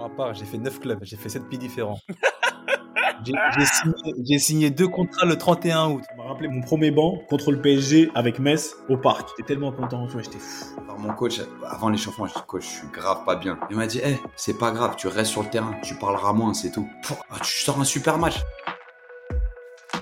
ma part, j'ai fait 9 clubs, j'ai fait 7 pays différents. J'ai signé, deux contrats le 31 août. Ça m'a rappelé mon premier banc contre le PSG avec Metz au parc. J'étais tellement content, tu vois, j'étais fou. Alors mon coach, avant l'échauffement, je dis coach, je suis grave pas bien. Il m'a dit, hé, c'est pas grave, tu restes sur le terrain, tu parleras moins, c'est tout. Ah, tu sors un super match.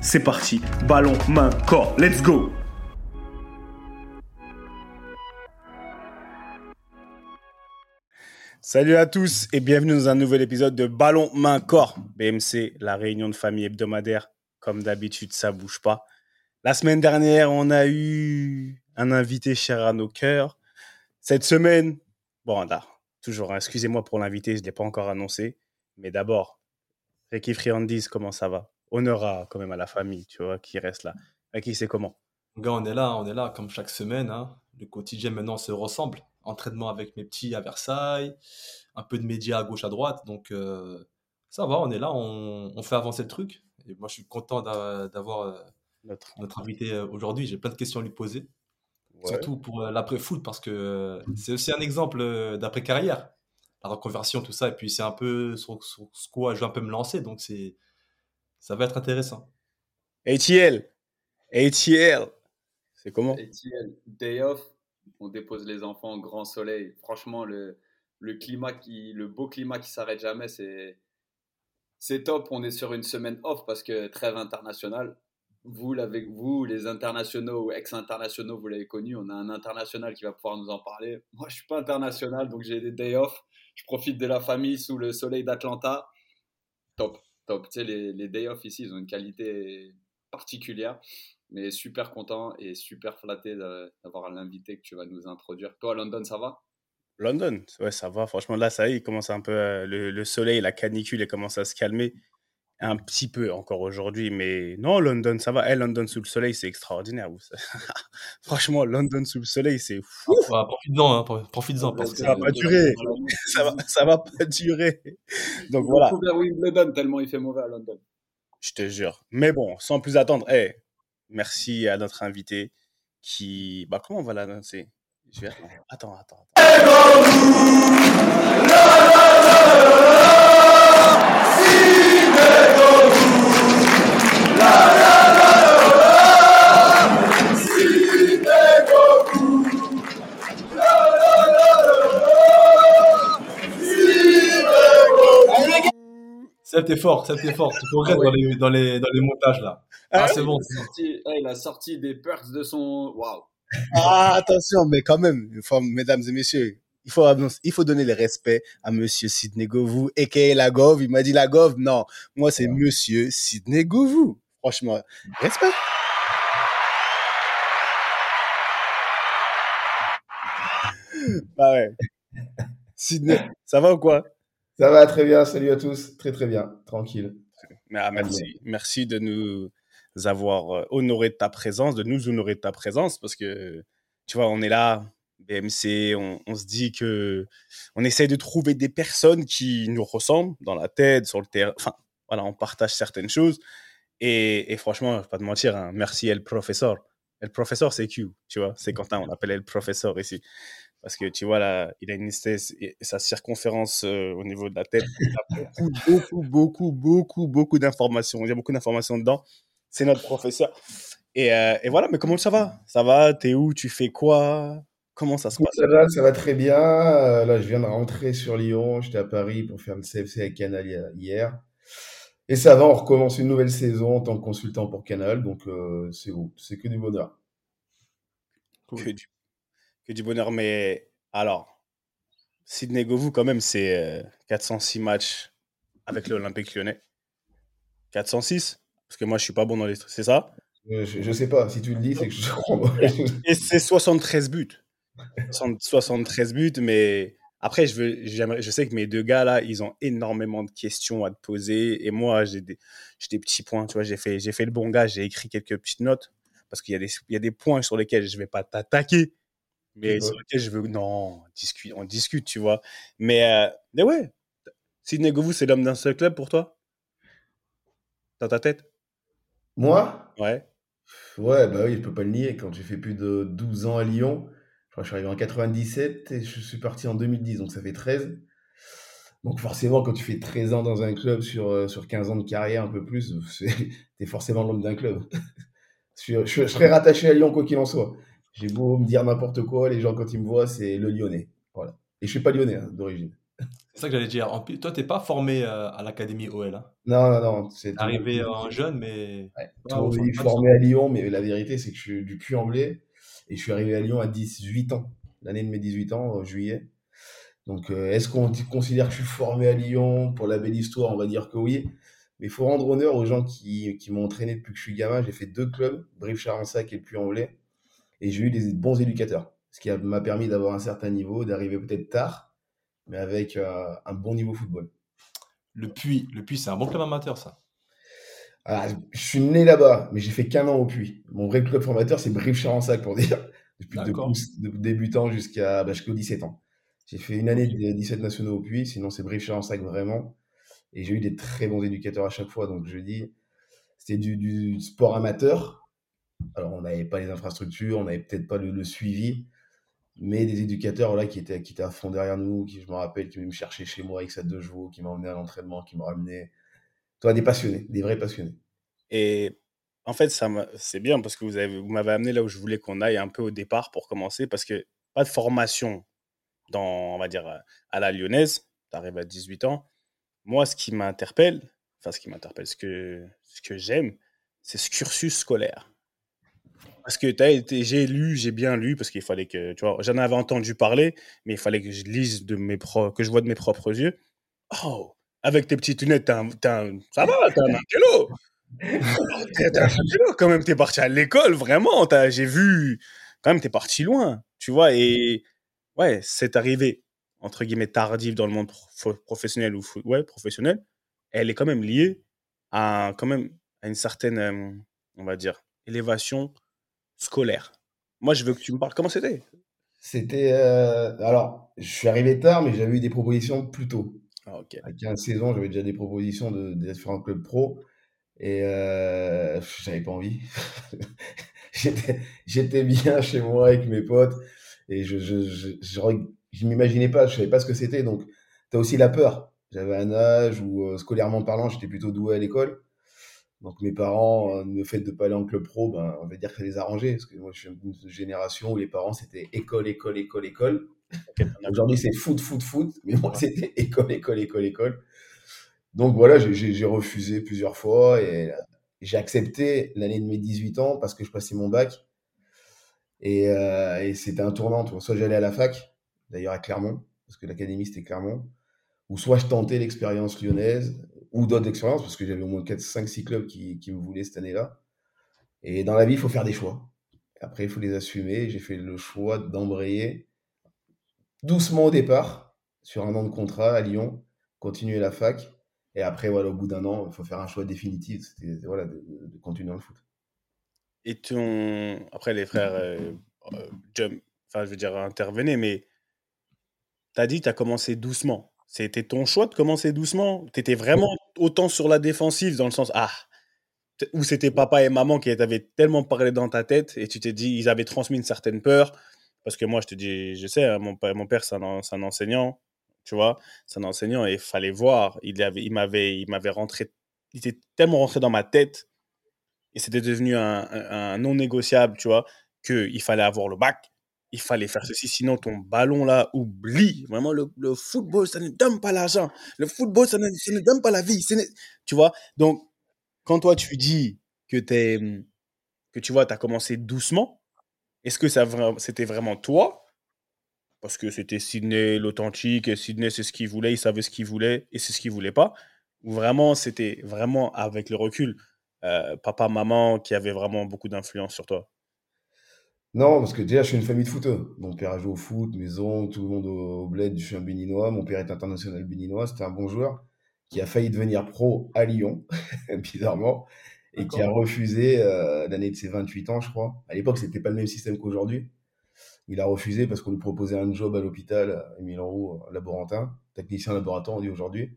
c'est parti. Ballon, main, corps. Let's go Salut à tous et bienvenue dans un nouvel épisode de Ballon, main, corps. BMC, la réunion de famille hebdomadaire. Comme d'habitude, ça bouge pas. La semaine dernière, on a eu un invité cher à nos cœurs. Cette semaine, bon, toujours, hein, excusez-moi pour l'invité, je ne l'ai pas encore annoncé. Mais d'abord, Ricky Friandis, comment ça va? Honneur à, quand même à la famille, tu vois, qui reste là. À qui c'est comment Gars, on est là, on est là, comme chaque semaine. Hein. Le quotidien maintenant se ressemble. Entraînement avec mes petits à Versailles, un peu de médias à gauche, à droite. Donc, euh, ça va, on est là, on, fait avancer le truc. Et moi, je suis content d'avoir euh, notre... notre... invité euh, aujourd'hui. J'ai plein de questions à lui poser. Surtout pour l'après-foot, parce que c'est aussi un exemple d'après-carrière. La reconversion, tout ça. Et puis, c'est un peu sur, sur ce quoi je vais un peu me lancer. Donc, c'est ça va être intéressant. ATL. ATL. C'est comment? ATL. Day off. On dépose les enfants au grand soleil. Franchement, le, le climat qui, le beau climat qui s'arrête jamais, c'est, c'est top. On est sur une semaine off parce que trêve internationale. Vous, avec vous, les internationaux ou ex-internationaux, vous l'avez connu. On a un international qui va pouvoir nous en parler. Moi, je suis pas international, donc j'ai des day off. Je profite de la famille sous le soleil d'Atlanta. Top Tu sais, les, day off ici, ils ont une qualité particulière. Mais super content et super flatté d'avoir l'invité que tu vas nous introduire. Toi, London, ça va? London, ouais, ça va. Franchement, là, ça y est, il commence un peu. Euh, le, le, soleil, la canicule, elle commence à se calmer un petit peu encore aujourd'hui, mais non, London, ça va. Hey, eh, London sous le soleil, c'est extraordinaire. Franchement, London sous le soleil, c'est fou. Ah, profite-en, hein, profite-en. Parce que ça va pas durer. ça, va, ça va pas durer. Donc voilà. Wimbledon tellement il fait mauvais à London. Je te jure. Mais bon, sans plus attendre, hey, merci à notre invité qui. Bah, comment on va l'annoncer? Je vais Attends, attends. attends. C'était fort, c'était fort. Tu progresses dans, les, dans, les, dans les montages là. Ah, ah c'est bon. il a sorti des perks de son. Waouh! Ah, attention, mais quand même, mesdames et messieurs, il faut, il faut donner le respect à monsieur Sidney Govou, a.k.a. la Gov. Il m'a dit la Gov. Non, moi, c'est monsieur Sidney Govou. Franchement, respect. Bah ouais. Sidney, ça va ou quoi? Ça va très bien. Salut à tous. Très très bien. Tranquille. Ah, merci. Merci de nous avoir euh, honoré de ta présence, de nous honorer de ta présence parce que tu vois, on est là, BMC, on, se dit que on essaye de trouver des personnes qui nous ressemblent dans la tête, sur le terrain. Enfin, voilà, on partage certaines choses. Et, franchement, je vais pas te mentir, hein, merci El Professeur. El Professeur, c'est Q, tu vois, c'est Quentin, on appelle El Professeur ici. Parce que tu vois, là, il a une et sa circonférence euh, au niveau de la tête. Il a beaucoup, beaucoup, beaucoup, beaucoup, beaucoup d'informations. Il y a beaucoup d'informations dedans. C'est notre professeur. Et, euh, et, voilà, mais comment ça va? Ça va? T'es où? Tu fais quoi? Comment ça se passe Ça va, ça va très bien. Euh, là, je viens de rentrer sur Lyon. J'étais à Paris pour faire le CFC avec Canal hier. Et ça va, on recommence une nouvelle saison en tant que consultant pour Canal. Donc, euh, c'est C'est que du bonheur. Que, du, que du bonheur. Mais alors, Sidney Govou, quand même, c'est 406 matchs avec l'Olympique lyonnais. 406 Parce que moi, je suis pas bon dans les. C'est ça? Je, ne sais pas. Si tu le dis, c'est que je crois. Et c'est 73 buts. 73 buts, mais après, je, veux, je sais que mes deux gars là, ils ont énormément de questions à te poser. Et moi, j'ai des, des, petits points. Tu vois, j'ai fait, fait le bon gars, j'ai écrit quelques petites notes parce qu'il y, a des, y a des points sur lesquels je vais pas t'attaquer. Mais sur lesquels je veux. Non, on discute, on discute tu vois. Mais, euh, mais ouais, Sidney Govou, c'est l'homme d'un seul club pour toi? Dans ta tête? Moi? Ouais. Ouais, bah oui, je peux pas le nier. Quand j'ai fait plus de 12 ans à Lyon, je suis arrivé en 97 et je suis parti en 2010, donc ça fait 13. Donc forcément, quand tu fais 13 ans dans un club sur, euh, sur 15 ans de carrière, un peu plus, tu es forcément l'homme d'un club. je, je, serais rattaché à Lyon quoi qu'il en soit. J'ai beau me dire n'importe quoi, les gens quand ils me voient, c'est le Lyonnais. Voilà. Et je suis pas Lyonnais hein, d'origine. C'est ça que j'allais dire. toi, tu n'es pas formé euh, à l'académie OL. Hein. Non, non, non. C'est arrivé en jeune, mais. Ouais, formé à Lyon, mais la vérité, c'est que je suis du cul en blé. Et je suis arrivé à Lyon à 18 ans, l'année de mes 18 ans, en juillet. Donc, euh, est-ce qu'on considère que je suis formé à Lyon Pour la belle histoire, on va dire que oui. Mais il faut rendre honneur aux gens qui, qui m'ont entraîné depuis que je suis gamin. J'ai fait deux clubs, Brive-Charensac et le Puy-en-Velay. Et j'ai eu des bons éducateurs. Ce qui m'a permis d'avoir un certain niveau, d'arriver peut-être tard, mais avec euh, un bon niveau football. Le Puy, le Puy c'est un bon club amateur, ça ah, je suis né là-bas, mais j'ai fait qu'un an au Puy. Mon vrai club formateur, c'est Brive-Charensac, pour dire. Depuis de, débutant jusqu'à bah, jusqu'aux 17 ans. J'ai fait une année de 17 nationaux au Puy, sinon c'est Brive-Charensac vraiment. Et j'ai eu des très bons éducateurs à chaque fois. Donc je dis, c'était du, sport amateur. Alors on n'avait pas les infrastructures, on n'avait peut-être pas le, suivi, mais des éducateurs là qui étaient, qui étaient à fond derrière nous, qui je me rappelle, qui venaient me chercher chez moi avec sa deux chevaux, qui emmené à l'entraînement, qui m'ont ramené toi, des passionnés, des vrais passionnés. Et en fait, ça c'est bien parce que vous, avez, vous m'avez amené là où je voulais qu'on aille un peu au départ pour commencer, parce que pas de formation dans, on va dire, à la lyonnaise. Tu arrives à 18 ans. Moi, ce qui m'interpelle, enfin, ce qui m'interpelle, ce que, ce que j'aime, c'est ce cursus scolaire. Parce que j'ai lu, j'ai bien lu, parce qu'il fallait que, tu vois, j'en avais entendu parler, mais il fallait que je lise de mes pro, que je vois de mes propres yeux. Oh, avec tes petites lunettes, ça va, t'es un intello. t'es un intello, quand même, t'es parti à l'école, vraiment. J'ai vu, quand même, t'es parti loin, tu vois. Et ouais, c'est arrivé, entre guillemets, tardive dans le monde professionnel ou ouais, professionnel. Elle est quand même liée à, quand même, à une certaine, euh, on va dire, élévation scolaire. Moi, je veux que tu me parles comment c'était. C'était. Euh, alors, je suis arrivé tard, mais j'avais eu des propositions plus tôt. Ah, à 15 saisons, j'avais déjà des propositions de, différents clubs pro et euh, j'avais pas envie. J'étais bien chez moi avec mes potes et je je, m'imaginais pas, je savais pas ce que c'était. Donc, tu as aussi la peur. J'avais un âge où, euh, scolairement parlant, j'étais plutôt doué à l'école. Donc, mes parents, euh, le fait de pas aller en club pro, ben, on va dire que ça les arrangeait. Parce que moi, je suis d'une génération où les parents, c'était école, école, école, école. Aujourd'hui, c'est foot, foot, foot. Mais moi, c'était école, école, école, école. Donc voilà, j'ai refusé plusieurs fois et j'ai accepté l'année de mes 18 ans parce que je passais mon bac. Et, euh, et c'était un tournant. Soit j'allais à la fac, d'ailleurs à Clermont, parce que l'académie c'était Clermont, ou soit je tentais l'expérience lyonnaise, ou d'autres expériences, parce que j'avais au moins 4, 5, 6 clubs qui, qui me voulaient cette année-là. Et dans la vie, il faut faire des choix. Après, il faut les assumer. J'ai fait le choix d'embrayer doucement au départ, sur un an de contrat à Lyon, continuer la fac. Et après, voilà, au bout d'un an, il faut faire un choix définitif, voilà, de, continuer dans le foot. Et ton... après, les frères euh, euh, je veux dire, intervenaient, mais tu as dit tu as commencé doucement. C'était ton choix de commencer doucement? Tu étais vraiment autant sur la défensive, dans le sens, ah, ou c'était papa et maman qui t'avaient tellement parlé dans ta tête et tu t'es dit, ils avaient transmis une certaine peur, parce que moi, je te dis, je sais, hein, mon, père, c'est un, enseignant, tu vois, c'est un enseignant et il fallait voir. Il m'avait, il m'avait rentré, il était tellement rentré dans ma tête et c'était devenu un, non négociable, tu vois, qu'il fallait avoir le bac, il fallait faire ceci, sinon ton ballon là, oublie. Vraiment, le, football, ça ne donne pas l'argent. Le football, ça ne, ça ne donne pas la vie. Tu vois, donc, quand toi tu dis que, es, que tu vois, tu as commencé doucement, est-ce que c'était vraiment toi? Parce que c'était Sydney l'authentique, et Sydney c'est ce qu'il voulait, il savait ce qu'il voulait, et c'est ce qu'il voulait pas. Ou vraiment, c'était vraiment avec le recul, euh, papa, maman qui avait vraiment beaucoup d'influence sur toi? Non, parce que déjà, je suis une famille de footeux. Mon père a joué au foot, mes oncles, tout le monde au, bled, je suis un béninois. Mon père est international béninois, c'était un bon joueur qui a failli devenir pro à Lyon, bizarrement, et qui a refusé euh, l'année de ses 28 ans, je crois. À l'époque, c'était pas le même système qu'aujourd'hui. Il a refusé parce qu'on lui proposait un job à l'hôpital, Émile Roux, laborantin, technicien laboratoire, on dit aujourd'hui.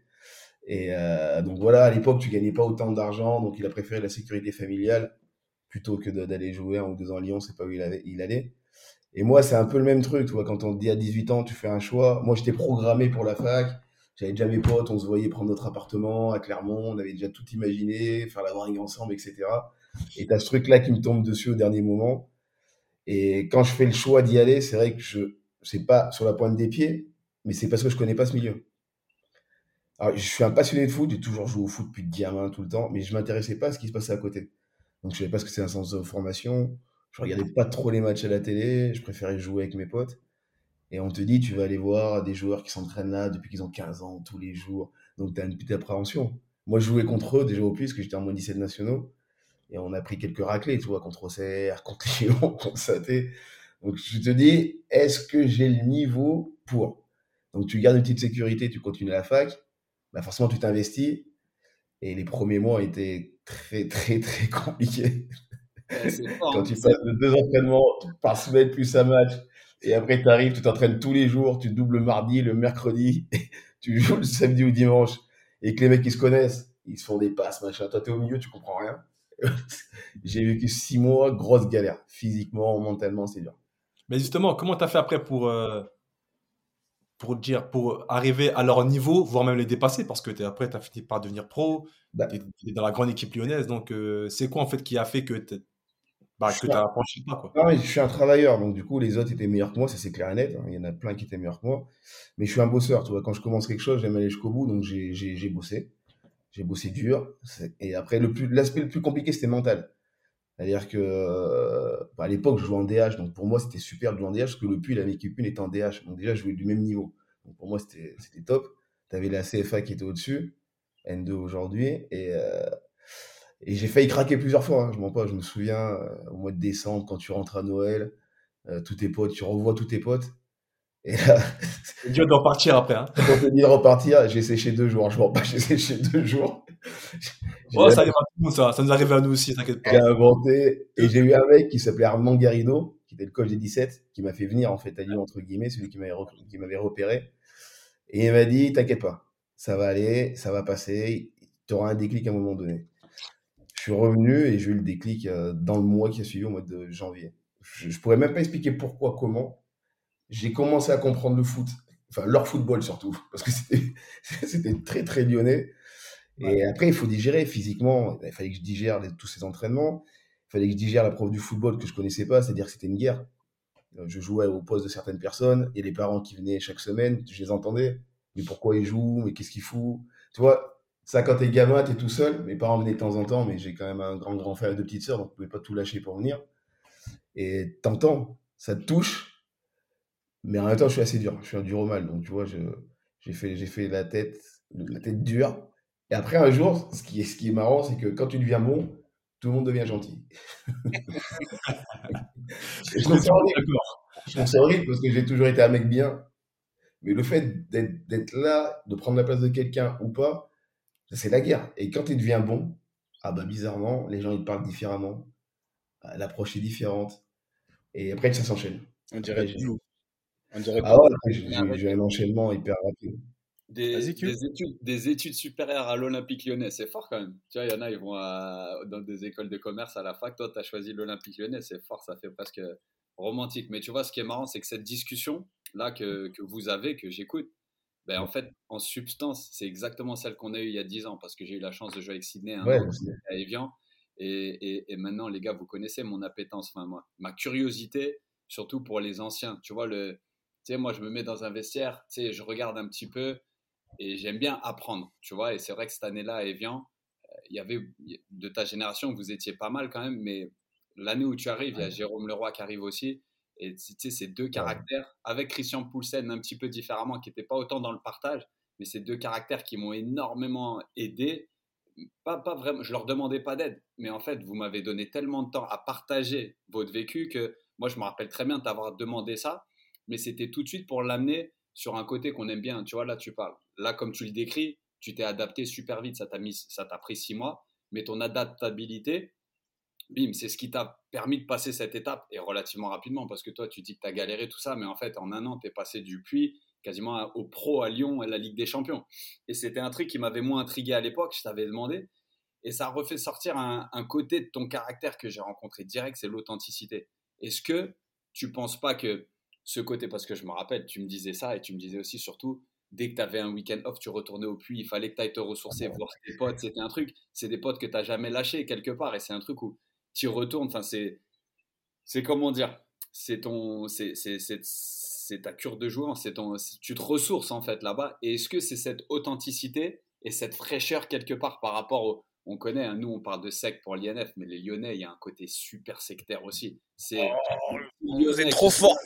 Et euh, donc voilà, à l'époque, tu gagnais pas autant d'argent, donc il a préféré la sécurité familiale plutôt que d'aller jouer un ou deux ans à Lyon, c'est pas où il, avait, il allait. Et moi, c'est un peu le même truc, tu vois, quand on te dit à 18 ans, tu fais un choix. Moi, j'étais programmé pour la fac, j'avais déjà mes potes, on se voyait prendre notre appartement à Clermont, on avait déjà tout imaginé, faire la warring ensemble, etc. Et tu as ce truc-là qui me tombe dessus au dernier moment. Et quand je fais le choix d'y aller, c'est vrai que je c'est pas sur la pointe des pieds, mais c'est parce que je connais pas ce milieu. Alors, je suis un passionné de foot, j'ai toujours joué au foot depuis gamin tout le temps, mais je m'intéressais pas à ce qui se passait à côté. Donc je savais pas ce que c'est un sens de formation. Je regardais pas trop les matchs à la télé, je préférais jouer avec mes potes. Et on te dit, tu vas aller voir des joueurs qui s'entraînent là depuis qu'ils ont 15 ans, tous les jours. Donc tu as une petite appréhension. Moi, je jouais contre eux déjà au plus, parce que j'étais en moins 17 nationaux. Et on a pris quelques raclés, tu vois, contre Auxerre, contre Lyon, contre Saté. Donc, je te dis, est-ce que j'ai le niveau pour? Donc, tu gardes une petite sécurité, tu continues la fac. Bah, forcément, tu t'investis. Et les premiers mois étaient très, très, très compliqués. Quand hein. tu passes de deux entraînements par semaine plus un match, et après tu arrives, tu t'entraînes tous les jours, tu doubles le mardi, le mercredi, tu joues le samedi ou dimanche, et que les mecs qui se connaissent, ils se font des passes, machin. Toi, t'es au milieu, tu comprends rien. j'ai vécu six mois, grosse galère. Physiquement, mentalement, c'est dur. Mais justement, comment tu as fait après pour, euh, pour, dire, pour arriver à leur niveau, voire même les dépasser? Parce que es, après, tu as fini par devenir pro, bah tu es, dans la grande équipe lyonnaise. Donc, euh, c'est quoi en fait qui a fait que tu bah, as franchi pas quoi. Non, mais je suis un travailleur, donc du coup, les autres étaient meilleurs que moi, ça c'est clair et net. Hein. Il y en a plein qui étaient meilleurs que moi. Mais je suis un bosseur, tu vois. Quand je commence quelque chose, j'aime aller jusqu'au bout, donc j'ai bossé j'ai bossé dur. Et après, l'aspect le plus compliqué, c'était mental. C'est-à-dire que euh, à l'époque, je jouais en DH, donc pour moi, c'était super de jouer en DH, parce que le puits, la 1 était en DH. Donc déjà, je jouais du même niveau. Donc pour moi, c'était top. Tu avais la CFA qui était au-dessus, N2 aujourd'hui, et, euh, et j'ai failli craquer plusieurs fois. Hein. Je m'en pas, je me souviens, euh, au mois de décembre, quand tu rentres à Noël, tous tes potes, tu revois tous tes potes, et là, c'est dur de repartir après. Hein. Quand on dit de repartir, j'ai séché deux jours. Je vois pas, j'ai séché deux jours. Oh, ça arrive à nous, ça. Ça nous arrive à nous aussi, t'inquiète pas. J'ai inventé. Et j'ai eu un mec qui s'appelait Armand Garrido, qui était le coach des 17, qui m'a fait venir, en fait, à Lyon, entre guillemets, celui qui m'avait repéré. Et il m'a dit, t'inquiète pas, ça va aller, ça va passer, tu auras un déclic à un moment donné. Je suis revenu et j'ai eu le déclic euh, dans le mois qui a suivi, au mois de janvier. Je, je pourrais même pas expliquer pourquoi, comment, j'ai commencé à comprendre le foot, enfin leur football surtout, parce que c'était très très lyonnais. Et après, il faut digérer physiquement. Il fallait que je digère tous ces entraînements. Il fallait que je digère la prof du football que je connaissais pas, c'est-à-dire que c'était une guerre. Euh, je jouais au poste de certaines personnes et les parents qui venaient chaque semaine, je les entendais. Mais pourquoi ils jouent? Mais qu'est-ce qu'ils foutent? Tu vois, ça quand t'es gamin, t'es tout seul. Mes parents venaient de temps en temps, mais j'ai quand même un grand grand frère et deux petites sœurs, donc je pouvais pas tout lâcher pour venir. Et t'entends, ça te touche mais en même temps, je suis assez dur. Je suis un dur au mal. Donc, tu vois, j'ai fait, fait la, tête, la tête dure. Et après, un jour, ce qui est, ce qui est marrant, c'est que quand tu deviens bon, tout le monde devient gentil. je trouve ça horrible. parce que j'ai toujours été un mec bien. Mais le fait d'être là, de prendre la place de quelqu'un ou pas, c'est la guerre. Et quand tu deviens bon, ah bah bizarrement, les gens ils parlent différemment. L'approche est différente. Et après, ça s'enchaîne. On dirait ah ouais, j'ai un enchaînement hyper rapide. Des, études, des études supérieures à l'Olympique lyonnais, c'est fort quand même. Tu vois, il y en a, ils vont dans des écoles de commerce à la fac. Toi, tu as choisi l'Olympique lyonnais, c'est fort, ça fait presque romantique. Mais tu vois, ce qui est marrant, c'est que cette discussion-là que, que, vous avez, que j'écoute, ben, en fait, en substance, c'est exactement celle qu'on a eue il y a 10 ans, parce que j'ai eu la chance de jouer avec Sydney un à Evian. Et, et, et, maintenant, les gars, vous connaissez mon appétence, enfin, moi, ma curiosité, surtout pour les anciens. Tu vois, le, tu sais, moi, je me mets dans un vestiaire, tu sais, je regarde un petit peu et j'aime bien apprendre, tu vois. Et c'est vrai que cette année-là, à Evian, euh, il y avait de ta génération, vous étiez pas mal quand même, mais l'année où tu arrives, il y a Jérôme Leroy qui arrive aussi. Et tu sais, ces deux caractères, avec Christian Poulsen un petit peu différemment, qui n'était pas autant dans le partage, mais ces deux caractères qui m'ont énormément aidé. Pas, pas vraiment, je leur demandais pas d'aide, mais en fait, vous m'avez donné tellement de temps à partager votre vécu que moi, je me rappelle très bien t'avoir demandé ça, mais c'était tout de suite pour l'amener sur un côté qu'on aime bien. Tu vois, là, tu parles. Là, comme tu le décris, tu t'es adapté super vite, ça t'a mis, ça t'a pris six mois, mais ton adaptabilité, bim, c'est ce qui t'a permis de passer cette étape et relativement rapidement parce que toi, tu dis que tu as galéré tout ça, mais en fait, en un an, tu es passé du puits quasiment au pro à Lyon à la Ligue des Champions. Et c'était un truc qui m'avait moins intrigué à l'époque, je t'avais demandé. Et ça refait sortir un, côté de ton caractère que j'ai rencontré direct, c'est l'authenticité. Est-ce que tu penses pas que ce côté, parce que je me rappelle, tu me disais ça et tu me disais aussi surtout, dès que tu avais un week-end off, tu retournais au puits, il fallait que tu ailles te ressourcer, voir tes potes, c'était un truc, c'est des potes que tu n'as jamais lâchés quelque part et c'est un truc où tu retournes, enfin c'est, c'est comment dire, c'est ton, c'est, c'est, c'est ta cure de jour, c'est ton, tu te ressources en fait là-bas. Et est-ce que c'est cette authenticité et cette fraîcheur quelque part par rapport au, on connaît, hein, nous on parle de sec pour l'INF, mais les Lyonnais, il y a un côté super sectaire aussi. C'est oh, trop fort.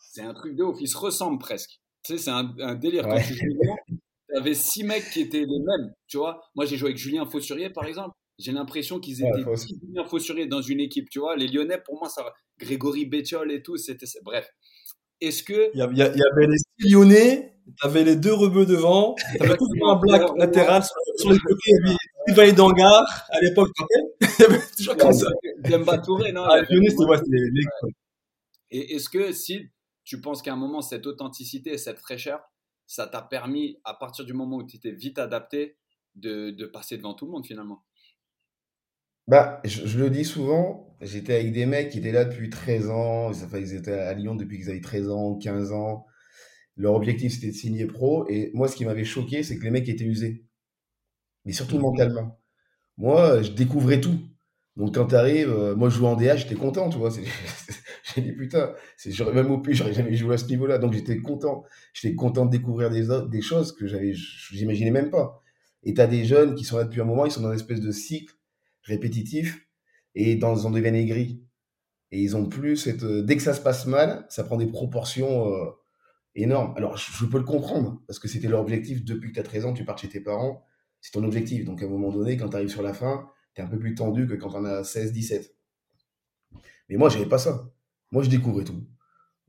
C'est un truc de ouf, ils se ressemblent presque. Tu sais, c'est un, délire. Quand tu avais six mecs qui étaient les mêmes, tu vois. Moi j'ai joué avec Julien Faussurier par exemple. J'ai l'impression qu'ils étaient ouais, Julien Faussurier dans une équipe, tu vois. Les Lyonnais, pour moi, ça, Grégory Bétiol et tout, c'était, bref. Est-ce que. Il y, avait les six Lyonnais, tu avais les deux rebeux devant, tu avais tout un black latéral sur, les côtés, il y avait Ivaï Dangar à l'époque, il y avait toujours comme ça. Demba Touré, non ah, Lyonnais, c'était les, Et est-ce que si tu penses qu'à un moment, cette authenticité et cette fraîcheur, ça t'a permis, à partir du moment où tu étais vite adapté, de, de passer devant tout le monde finalement? Bah, je, le dis souvent, j'étais avec des mecs qui étaient là depuis 13 ans, ils étaient à Lyon depuis qu'ils avaient 13 ans, 15 ans. Leur objectif, c'était de signer pro. Et moi, ce qui m'avait choqué, c'est que les mecs étaient usés. Mais surtout mmh. mentalement. Moi, je découvrais tout. Donc, quand tu arrives, euh, moi, je jouais en DA, j'étais content, tu vois. J'ai dit, putain, j'aurais même au plus, j'aurais jamais joué à ce niveau-là. Donc, j'étais content. J'étais content de découvrir des, des choses que j'avais, j'imaginais même pas. Et tu as des jeunes qui sont là depuis un moment, ils sont dans une espèce de cycle répétitif, et dans, ils en deviennent aigris. Et ils ont plus cette. Euh, dès que ça se passe mal, ça prend des proportions euh, énormes. Alors, je, peux le comprendre, parce que c'était leur objectif depuis que tu as 13 ans, tu pars chez tes parents, c'est ton objectif. Donc, à un moment donné, quand tu arrives sur la fin, tu es un peu plus tendu que quand on a 16, 17. Mais moi, j'avais pas ça. Moi, je découvrais tout.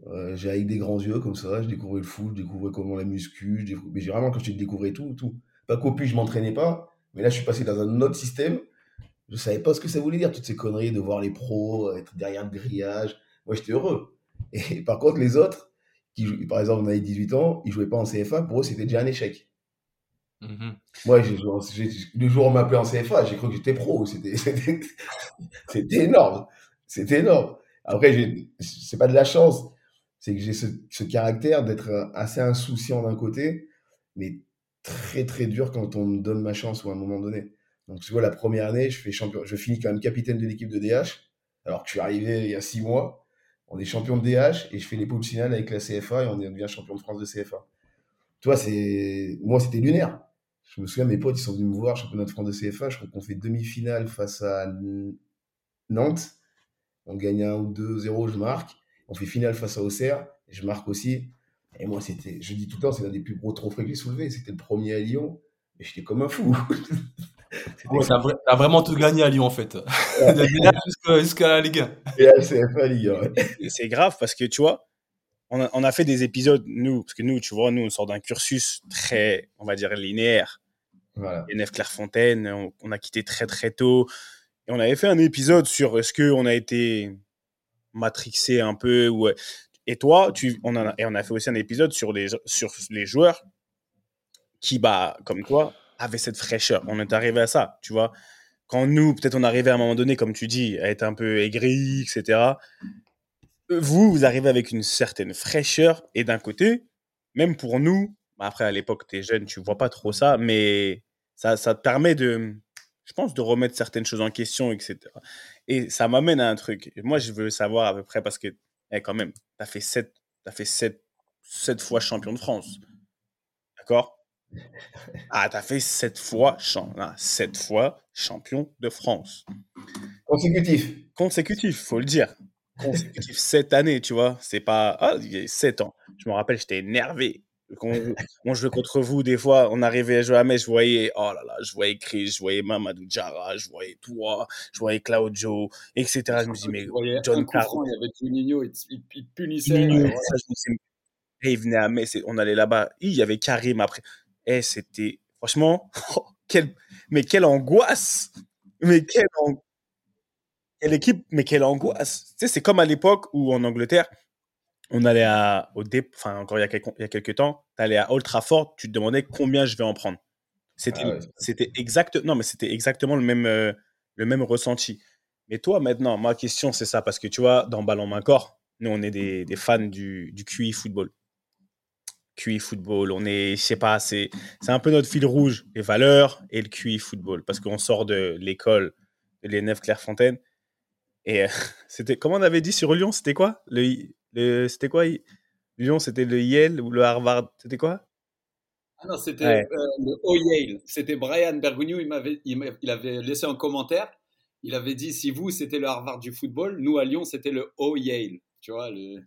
Euh, j'ai avec des grands yeux comme ça, je découvrais le foot, je découvrais comment la muscu, mais j'ai vraiment quand je découvrais tout, tout. Pas qu'au je m'entraînais pas, mais là je suis passé dans un autre système je savais pas ce que ça voulait dire, toutes ces conneries de voir les pros, être derrière le grillage. Moi, j'étais heureux. Et par contre, les autres, qui, par exemple, on avait 18 ans, ils jouaient pas en CFA, pour eux, c'était déjà un échec. Mm-hmm. Moi, le jour où on m'appelait en CFA, j'ai cru que j'étais pro. C'était énorme. C'était énorme. Après, c'est pas de la chance. C'est que j'ai ce, ce, caractère d'être assez insouciant d'un côté, mais très très dur quand on me donne ma chance ou à un moment donné. Donc, tu vois, la première année, je, fais champion, je finis quand même capitaine de l'équipe de DH, alors que je suis arrivé il y a six mois. On est champion de DH et je fais les poules finales avec la CFA et on devient champion de France de CFA. Tu vois, c'est... moi, c'était lunaire. Je me souviens, mes potes, ils sont venus me voir, championnat de France de CFA. Je crois qu'on fait demi-finale face à Nantes. On gagne 1 ou 2-0, je marque. On fait finale face à Auxerre, je marque aussi. Et moi, c'était, je dis tout le temps, c'est l'un des plus gros trophées que j'ai soulevé. C'était le premier à Lyon. Et j'étais comme un fou. Ouais, t'as, vraiment tout gagné à Lyon en fait. jusqu'à, la Ligue 1. Et Ligue C'est grave parce que tu vois, on a, on a, fait des épisodes, nous, parce que nous, tu vois, nous, on sort d'un cursus très, on va dire, linéaire. Voilà. NF Clairefontaine, on, on, a quitté très très tôt. Et on avait fait un épisode sur est-ce qu'on a été matrixé un peu. Ou... Et toi, tu, on, a, et on a fait aussi un épisode sur les, sur les joueurs qui, bah, comme toi, avait cette fraîcheur. On est arrivé à ça, tu vois. Quand nous, peut-être on arrivait à un moment donné, comme tu dis, à être un peu aigri, etc. Vous, vous arrivez avec une certaine fraîcheur. Et d'un côté, même pour nous, bah, après à l'époque, tu es jeune, tu vois pas trop ça, mais ça, ça te permet de, je pense, de remettre certaines choses en question, etc. Et ça m'amène à un truc. Moi, je veux savoir à peu près parce que, eh, quand même, tu as fait fait sept, sept fois champion de France. D'accord? Ah, t'as fait sept fois, sept fois champion de France. Consécutif. Consécutif, faut le dire. consécutif cette année, tu vois. C'est pas. Ah, il y a 7 ans. Je me rappelle, j'étais énervé. Quand on, jouait contre vous, des fois, on arrivait à jouer à Metz, je voyais, oh là là, je voyais Chris, je voyais Mamadou Diarra, je voyais toi, je voyais Claudio, etc. Je me dis, mais John Carroll. Il y avait Juninho, il, il, il punissait. Ouais. ça, je me et il venait à Metz, on allait là-bas. Il y avait Karim après. Et c'était, franchement, quel, mais quelle angoisse! Mais quelle, an... quelle équipe, mais quelle angoisse! Tu sais, c'est comme à l'époque où en Angleterre, on allait à, au dé, enfin, encore il y a quelques, il y a quelques temps, tu allais à Old Trafford, tu te demandais combien je vais en prendre. C'était, ah ouais, c'était exact, non, mais c'était exactement le même, euh, le même ressenti. Mais toi, maintenant, ma question, c'est ça, parce que tu vois, dans Ballon Main Corps, nous, on est des, des fans du, du QI football. QI football, on est, je sais pas, c'est, c'est un peu notre fil rouge, les valeurs et le QI football, parce qu'on sort de l'école de l'ENF Clairefontaine. Et euh, c'était, comment on avait dit sur Lyon, c'était quoi? Le, le, C'était quoi? Lyon, c'était le Yale ou le Harvard? C'était quoi? Ah non, c'était ouais. euh, le O Yale. C'était Brian Bergogneau, il, m'avait, il, il avait laissé un commentaire. Il avait dit si vous, c'était le Harvard du football, nous à Lyon, c'était le O Yale. Tu vois, le...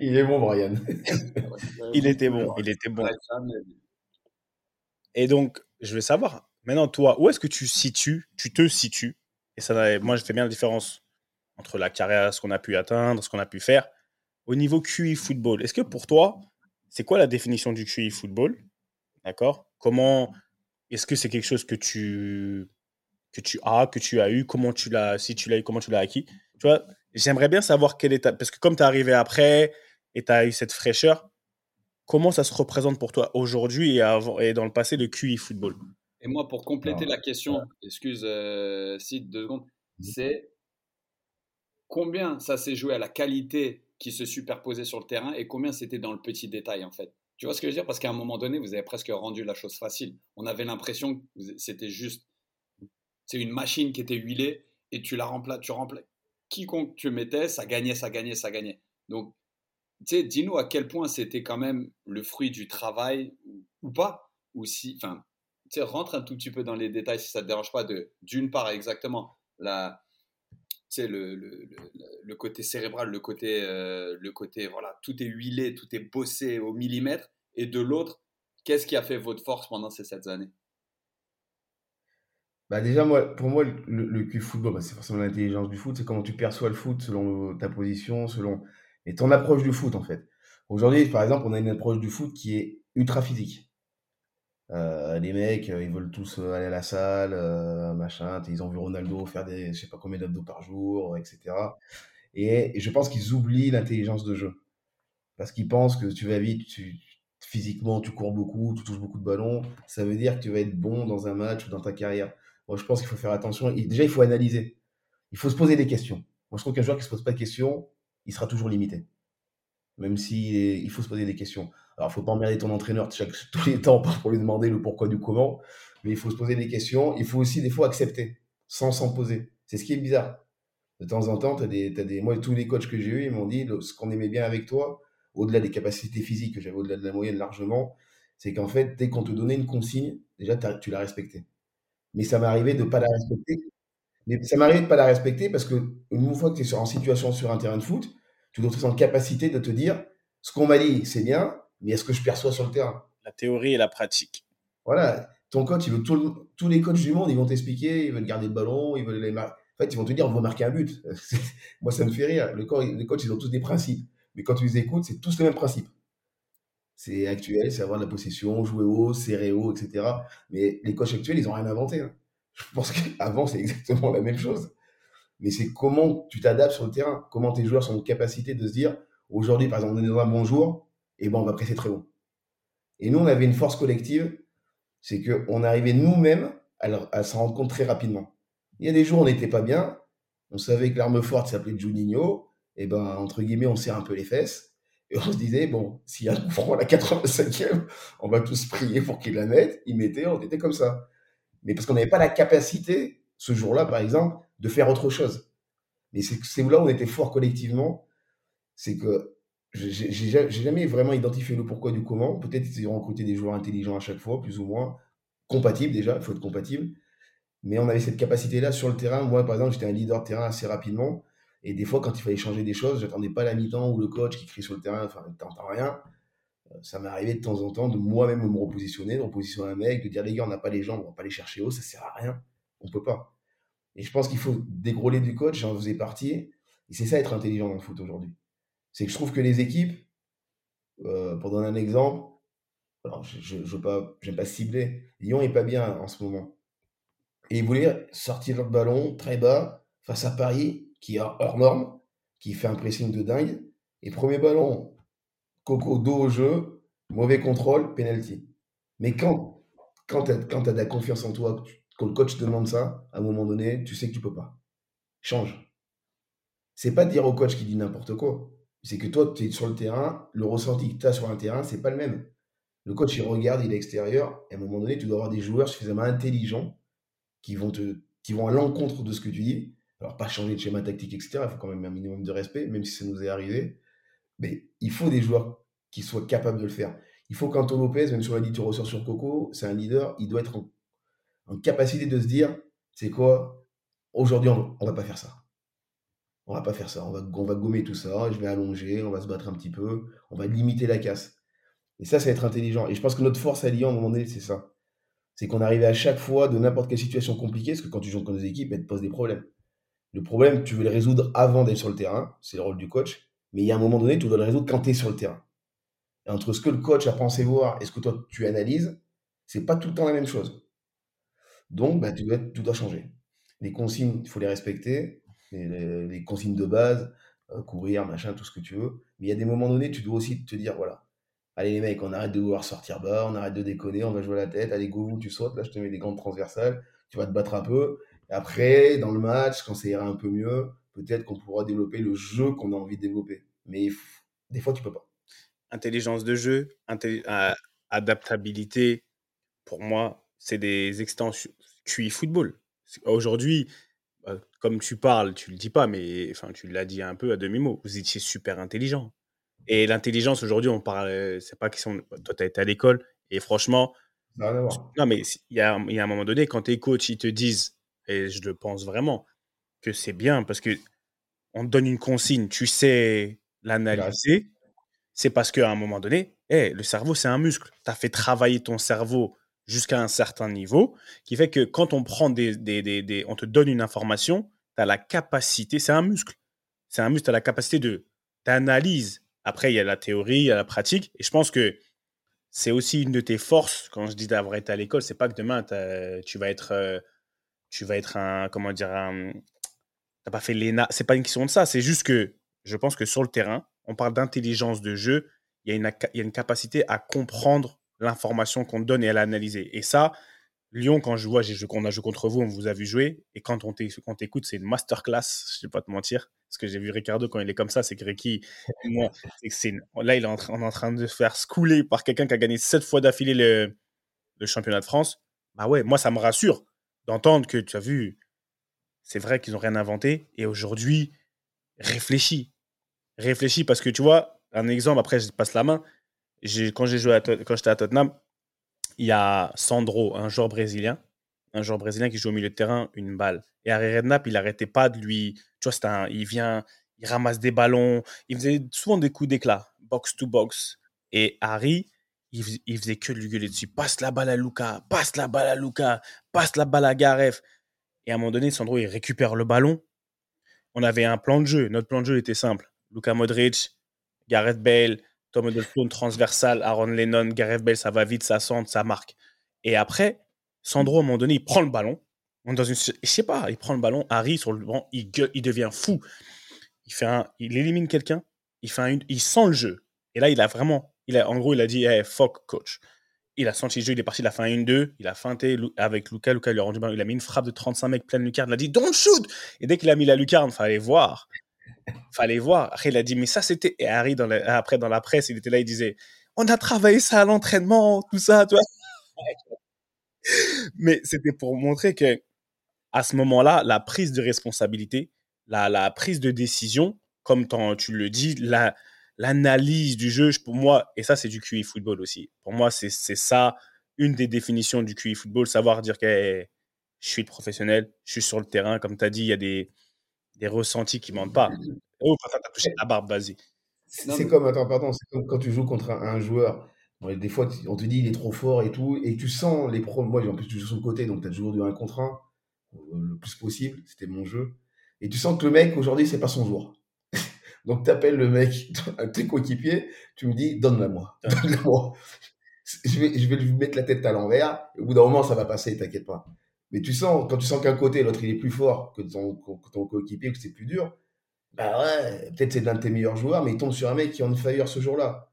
Il est bon, Brian. il était bon, il était bon. Et donc, je veux savoir, maintenant, toi, où est-ce que tu situes, tu te situes? Et ça, moi, je fais bien la différence entre la carrière, ce qu'on a pu atteindre, ce qu'on a pu faire, au niveau QI football. Est-ce que pour toi, c'est quoi la définition du QI football? D'accord? Comment est-ce que c'est quelque chose que tu que tu as, que tu as eu, comment tu l'as, si tu l'as eu, comment tu l'as acquis? Tu vois, j'aimerais bien savoir quelle est ta, parce que comme tu es arrivé après et tu as eu cette fraîcheur, comment ça se représente pour toi aujourd'hui et, avant, et dans le passé le QI football? Et moi, pour compléter Alors, la question, excuse euh, Sid, deux secondes, c'est combien ça s'est joué à la qualité qui se superposait sur le terrain et combien c'était dans le petit détail en fait? Tu vois ce que je veux dire? Parce qu'à un moment donné, vous avez presque rendu la chose facile. On avait l'impression que c'était juste, c'est une machine qui était huilée et tu la remplaces, tu remplaces. Quiconque tu mettais, ça gagnait, ça gagnait, ça gagnait. Donc, tu sais, dis-nous à quel point c'était quand même le fruit du travail ou, pas, ou si, enfin, tu sais, rentre un tout petit peu dans les détails si ça te dérange pas de, d'une part exactement la, c'est le, le, le, le, côté cérébral, le côté, euh, le côté, voilà, tout est huilé, tout est bossé au millimètre. Et de l'autre, qu'est-ce qui a fait votre force pendant ces sept années? Bah déjà, moi, pour moi, le, Q football, bah c'est forcément l'intelligence du foot. C'est comment tu perçois le foot selon ta position, selon et ton approche du foot, en fait. Aujourd'hui, par exemple, on a une approche du foot qui est ultra physique. Euh, les mecs, ils veulent tous aller à la salle, euh, machin. Ils ont vu Ronaldo faire des, je sais pas combien d'abdos par jour, etc. Et, et je pense qu'ils oublient l'intelligence de jeu. Parce qu'ils pensent que tu vas vite, tu, physiquement, tu cours beaucoup, tu touches beaucoup de ballons. Ça veut dire que tu vas être bon dans un match ou dans ta carrière. Moi, je pense qu'il faut faire attention. Et déjà, il faut analyser. Il faut se poser des questions. Moi, je trouve qu'un joueur qui se pose pas de questions, il sera toujours limité. Même si il faut se poser des questions. Alors, il faut pas emmerder ton entraîneur tous les temps pour lui demander le pourquoi du comment, mais il faut se poser des questions. Il faut aussi des fois accepter, sans s'en poser. C'est ce qui est bizarre. De temps en temps, as des, as des, moi, tous les coachs que j'ai eus, ils m'ont dit ce qu'on aimait bien avec toi, au-delà des capacités physiques que j'avais au-delà de la moyenne largement, c'est qu'en fait, dès qu'on te donnait une consigne, déjà, tu l'as respectée. Mais ça m'arrivait de pas la respecter. Mais ça m'arrivait de pas la respecter parce que une fois que tu es en situation sur un terrain de foot, tu dois être en capacité de te dire ce qu'on m'a dit, c'est bien, mais est-ce que je perçois sur le terrain? La théorie et la pratique. Voilà. Ton coach, il veut tout, tous les coachs du monde, ils vont t'expliquer, ils veulent garder le ballon, ils veulent les mar... En fait, ils vont te dire, on va marquer un but. Moi, ça me fait rire. Le les coachs, ils ont tous des principes. Mais quand tu les écoutes, c'est tous les mêmes principes. C'est actuel, c'est avoir la possession, jouer haut, serrer haut, etc. Mais les coachs actuels, ils n'ont rien inventé. Hein. Je pense qu'avant, c'est exactement la même chose. Mais c'est comment tu t'adaptes sur le terrain, comment tes joueurs sont en capacité de se dire, aujourd'hui, par exemple, on est dans un bon jour, et ben on va presser très haut. Et nous, on avait une force collective, c'est qu'on arrivait nous-mêmes à, à s'en rendre compte très rapidement. Il y a des jours on n'était pas bien, on savait que l'arme forte s'appelait Juninho, et ben entre guillemets, on serre un peu les fesses, et on se disait, bon, s'il y a un coup franc à la 85e, on va tous prier pour qu'il la mette, il mettait, on était comme ça. Mais parce qu'on n'avait pas la capacité, ce jour-là, par exemple, de faire autre chose. Mais c'est là où on était fort collectivement, c'est que j'ai jamais vraiment identifié le pourquoi du comment. Peut-être qu'ils ont recruté des joueurs intelligents à chaque fois, plus ou moins, compatibles déjà, il faut être compatible. mais on avait cette capacité-là sur le terrain. Moi, par exemple, j'étais un leader de terrain assez rapidement. Et des fois, quand il fallait changer des choses, j'attendais pas la mi-temps ou le coach qui crie sur le terrain, enfin, t'entends rien. Euh, ça m'est arrivé de temps en temps de moi-même me repositionner, de repositionner un mec, de dire les gars, on n'a pas les jambes, on va pas les chercher haut, ça sert à rien. On peut pas. Et je pense qu'il faut dégrôler du coach, j'en faisais partie. Et c'est ça être intelligent dans le foot aujourd'hui. C'est que je trouve que les équipes, euh, pour donner un exemple, alors je n'aime pas, pas cibler, Lyon est pas bien en ce moment. Et ils voulaient sortir le ballon très bas face à Paris, qui est hors norme, qui fait un pressing de dingue. Et premier ballon, Coco dos au jeu, mauvais contrôle, penalty. Mais quand, quand tu as, de la confiance en toi, quand le coach te demande ça, à un moment donné, tu sais que tu peux pas. Change. C'est pas dire au coach qui dit n'importe quoi. C'est que toi, tu es sur le terrain, le ressenti que tu as sur un terrain, c'est pas le même. Le coach, il regarde, il est extérieur, et à un moment donné, tu dois avoir des joueurs suffisamment intelligents qui vont, te, qui vont à l'encontre de ce que tu dis. Alors, pas changer de schéma tactique, etc. Il faut quand même un minimum de respect, même si ça nous est arrivé. Mais il faut des joueurs qui soient capables de le faire. Il faut qu'Anto Lopez, même si on l'a dit, tu ressors sur Coco, c'est un leader, il doit être en, capacité de se dire, c'est quoi, aujourd'hui, on, ne va pas faire ça. On va pas faire ça. On va, gommer tout ça, je vais allonger, on va se battre un petit peu, on va limiter la casse. Et ça, c'est être intelligent. Et je pense que notre force à Lyon, à un moment donné, c'est ça c'est qu'on arrivait à chaque fois de n'importe quelle situation compliquée, parce que quand tu joues contre des équipes, elles te posent des problèmes. Le problème, tu veux le résoudre avant d'être sur le terrain, c'est le rôle du coach, mais il y a un moment donné, tu dois le résoudre quand tu es sur le terrain. Entre ce que le coach a pensé voir et ce que toi tu analyses, c'est pas tout le temps la même chose. Donc, bah, tu dois, changer. Les consignes, il faut les respecter, les, consignes de base, euh, courir, machin, tout ce que tu veux. Mais il y a des moments donnés, tu dois aussi te dire, voilà, Allez les mecs, on arrête de vouloir sortir bas, on arrête de déconner, on va jouer la tête. Allez, go, tu sautes, là je te mets des grandes transversales, tu vas te battre un peu. Et après, dans le match, quand ça ira un peu mieux, peut-être qu'on pourra développer le jeu qu'on a envie de développer. Mais des fois, tu peux pas. Intelligence de jeu, adaptabilité, pour moi, c'est des extensions QI football. Aujourd'hui, bah, comme tu parles, tu le dis pas, mais enfin, tu l'as dit un peu à demi-mot. Vous étiez super intelligent. Et l'intelligence, aujourd'hui, on parle, c'est pas qu'ils sont. Toi, tu as été à l'école, et franchement. Non, mais il y a, y a un moment donné, quand tes coachs, ils te disent, et je le pense vraiment, que c'est bien, parce que on te donne une consigne, tu sais l'analyser, c'est parce qu'à un moment donné, hey, le cerveau, c'est un muscle. Tu as fait travailler ton cerveau jusqu'à un certain niveau, qui fait que quand on prend des, des, des, des on te donne une information, tu as la capacité, c'est un muscle. C'est un muscle, tu as la capacité de, d'analyse après, il y a la théorie, il y a la pratique. Et je pense que c'est aussi une de tes forces quand je dis d'avoir été à l'école. C'est pas que demain, tu vas être, euh, tu vas être un, comment dire, un, t'as pas fait l'ENA. C'est pas une question de ça. C'est juste que je pense que sur le terrain, on parle d'intelligence de jeu. Il y, a une, il y a une capacité à comprendre l'information qu'on te donne et à l'analyser. Et ça, Lyon, quand je vois, qu'on a joué contre vous, on vous a vu jouer. Et quand on t'écoute, c'est une masterclass, je ne vais pas te mentir. Parce que j'ai vu Ricardo quand il est comme ça, c'est que Ricky, moi, c'est là, il est en train, on est en train de se faire schooler par quelqu'un qui a gagné sept fois d'affilée le, le, championnat de France. Bah ouais, moi, ça me rassure d'entendre que tu as vu, c'est vrai qu'ils n'ont rien inventé. Et aujourd'hui, réfléchis. Réfléchis parce que tu vois, un exemple, après, je passe la main. Quand j'ai j'étais à Tottenham, il y a Sandro, un joueur brésilien, un joueur brésilien qui joue au milieu de terrain, une balle. Et Harry Redknapp, il n'arrêtait pas de lui. Tu vois, il vient, il ramasse des ballons. Il faisait souvent des coups d'éclat, box to box. Et Harry, il, il faisait que lui gueuler dessus. Passe la balle à Luca, passe la balle à Luca, passe la balle à Gareth. Et à un moment donné, Sandro, il récupère le ballon. On avait un plan de jeu. Notre plan de jeu était simple. Luca Modric, Gareth Bale, Tom Hiddleston transversal, Aaron Lennon, Gareth Bale, ça va vite, ça sente, ça marque. Et après, Sandro, à un moment donné, il prend le ballon. Dans une, je sais pas, il prend le ballon, Harry sur le banc, il, il devient fou. Il, fait il élimine quelqu'un, il, fait il sent le jeu. Et là, il a vraiment, il a, en gros, il a dit hey, fuck, coach. Il a senti le jeu, il est parti, il a fait un 1-2, il a feinté avec Luca, Luca lui a rendu il a mis une frappe de 35 mecs pleine lucarne, il a dit don't shoot Et dès qu'il a mis la lucarne, fallait voir fallait voir. Après, il a dit, mais ça, c'était. Et Harry, dans après, dans la presse, il était là, il disait, on a travaillé ça à l'entraînement, tout ça, tu vois. mais c'était pour montrer que, à ce moment-là, la prise de responsabilité, la, la prise de décision, comme tu le dis, la, l'analyse du jeu, pour moi, et ça, c'est du QI football aussi. Pour moi, c'est, c'est ça, une des définitions du QI football, savoir dire que je suis le professionnel, je suis sur le terrain. Comme tu as dit, il y a des, des ressentis qui ne mentent pas. Oh, quand tu as touché la barbe, vas-y. C'est comme, attends, pardon, c'est comme quand tu joues contre un, joueur. des fois, on te dit il est trop fort et tout, et tu sens les pros. Moi, en plus, tu joues sur le côté, donc tu as toujours du 1 contre 1, euh, le plus possible. C'était mon jeu. Et tu sens que le mec, aujourd'hui, c'est pas son jour. Donc, tu appelles le mec, un tes coéquipier, tu me dis donne-la moi. Donne-la moi. Je vais, je vais lui mettre la tête à l'envers. Au bout d'un moment, ça va passer, t'inquiète pas. Mais tu sens, quand tu sens qu'un côté, l'autre, il est plus fort que ton, ton coéquipier, que c'est plus dur, bah ouais, peut-être c'est l'un de tes meilleurs joueurs, mais il tombe sur un mec qui est en fire ce jour-là.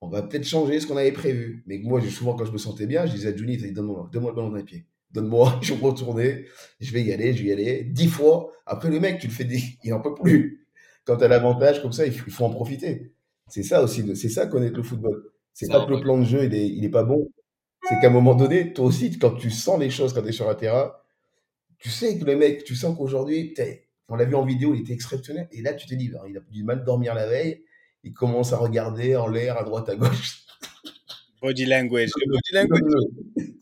On va peut-être changer ce qu'on avait prévu. Mais moi, souvent, quand je me sentais bien, je disais à Johnny, donne-moi donne le ballon dans les pieds. Donne-moi, je vais retourner, je vais y aller, je vais y aller. Dix fois. Après, le mec, tu le fais, il n'en peut plus. Quand tu as l'avantage comme ça, il faut, en profiter. C'est ça aussi, c'est ça connaître le football. C'est pas que le plan de jeu, il est, il est pas bon c'est qu'à un moment donné, toi aussi, quand tu sens les choses quand tu es sur un terrain, tu sais que le mec, tu sens qu'aujourd'hui, on l'a vu en vidéo, il était exceptionnel. Et là, tu te dis, il a du mal dormir la veille. Il commence à regarder en l'air, à droite, à gauche. Body language. Body language.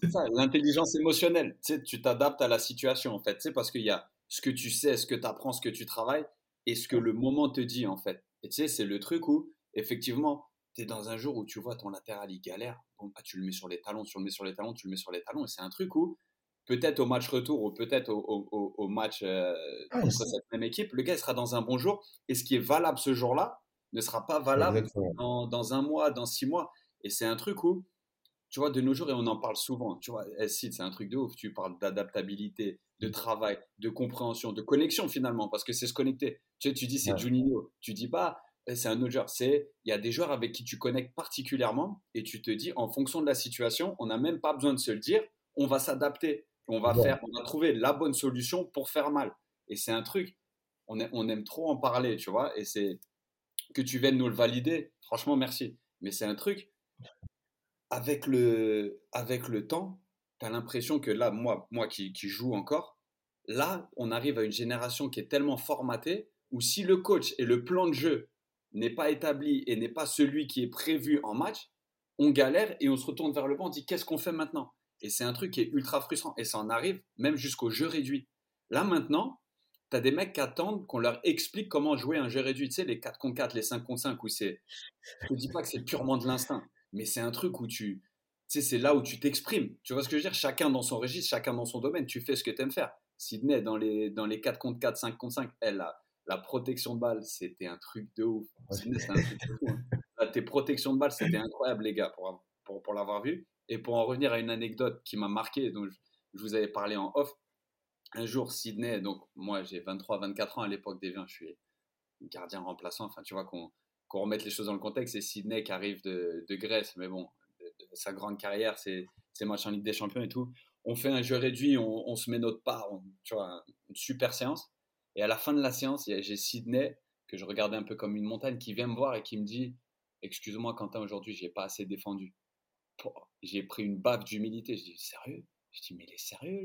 C'est ça, l'intelligence émotionnelle. Tu sais, tu t'adaptes à la situation, en fait. Sais, parce qu'il y a ce que tu sais, ce que tu apprends, ce que tu travailles, et ce que le moment te dit, en fait. Et tu sais, c'est le truc où, effectivement, tu es dans un jour où tu vois ton latéral, il galère. Bah, tu le mets sur les talons, tu le mets sur les talons, tu le mets sur les talons. Et c'est un truc où, peut-être au match retour ou peut-être au, match euh, ah, contre cette même équipe, le gars sera dans un bon jour. Et ce qui est valable ce jour-là ne sera pas valable dans, un mois, dans six mois. Et c'est un truc où, tu vois, de nos jours, et on en parle souvent, tu vois, c'est un truc de ouf. Tu parles d'adaptabilité, de travail, de compréhension, de connexion finalement, parce que c'est se connecter. Tu sais, tu dis c'est ouais. Juninho. Tu dis pas c'est un autre joueur. C'est, il y a des joueurs avec qui tu connectes particulièrement et tu te dis, en fonction de la situation, on n'a même pas besoin de se le dire, on va s'adapter, on va faire, on va trouver la bonne solution pour faire mal. Et c'est un truc, on, on aime trop en parler, tu vois, et c'est que tu viennes nous le valider, franchement, merci. Mais c'est un truc, avec le, avec le temps, tu as l'impression que là, moi, moi qui, joue encore, là, on arrive à une génération qui est tellement formatée où si le coach et le plan de jeu n'est pas établi et n'est pas celui qui est prévu en match, on galère et on se retourne vers le banc, on dit qu'est-ce qu'on fait maintenant? Et c'est un truc qui est ultra frustrant et ça en arrive même jusqu'au jeu réduit. Là maintenant, tu as des mecs qui attendent qu'on leur explique comment jouer un jeu réduit, tu sais, les 4 contre 4, les 5 contre 5, où c'est. Je ne dis pas que c'est purement de l'instinct, mais c'est un truc où tu. Tu sais, c'est là où tu t'exprimes. Tu vois ce que je veux dire? Chacun dans son registre, chacun dans son domaine, tu fais ce que tu aimes faire. Sydney, dans les, dans les 4 contre 4, 5 contre 5, elle a la protection de balle, c'était un truc de ouf. Hein. tes protections de balle, c'était incroyable, les gars, pour, pour, pour l'avoir vu. Et pour en revenir à une anecdote qui m'a marqué, dont je, vous avais parlé en off, un jour, Sydney, donc moi j'ai 23-24 ans à l'époque des je suis gardien remplaçant, enfin tu vois qu'on remette les choses dans le contexte, c'est Sydney qui arrive de, Grèce, mais bon, sa grande carrière, c'est matchs en Ligue des Champions et tout. On fait un jeu réduit, on, on se met notre part, tu vois, une super séance. Et à la fin de la séance, j'ai Sydney, que je regardais un peu comme une montagne, qui vient me voir et qui me dit Excuse-moi, Quentin, aujourd'hui, j'ai pas assez défendu. J'ai pris une baffe d'humilité. Je dis Sérieux? Je dis Mais il est sérieux,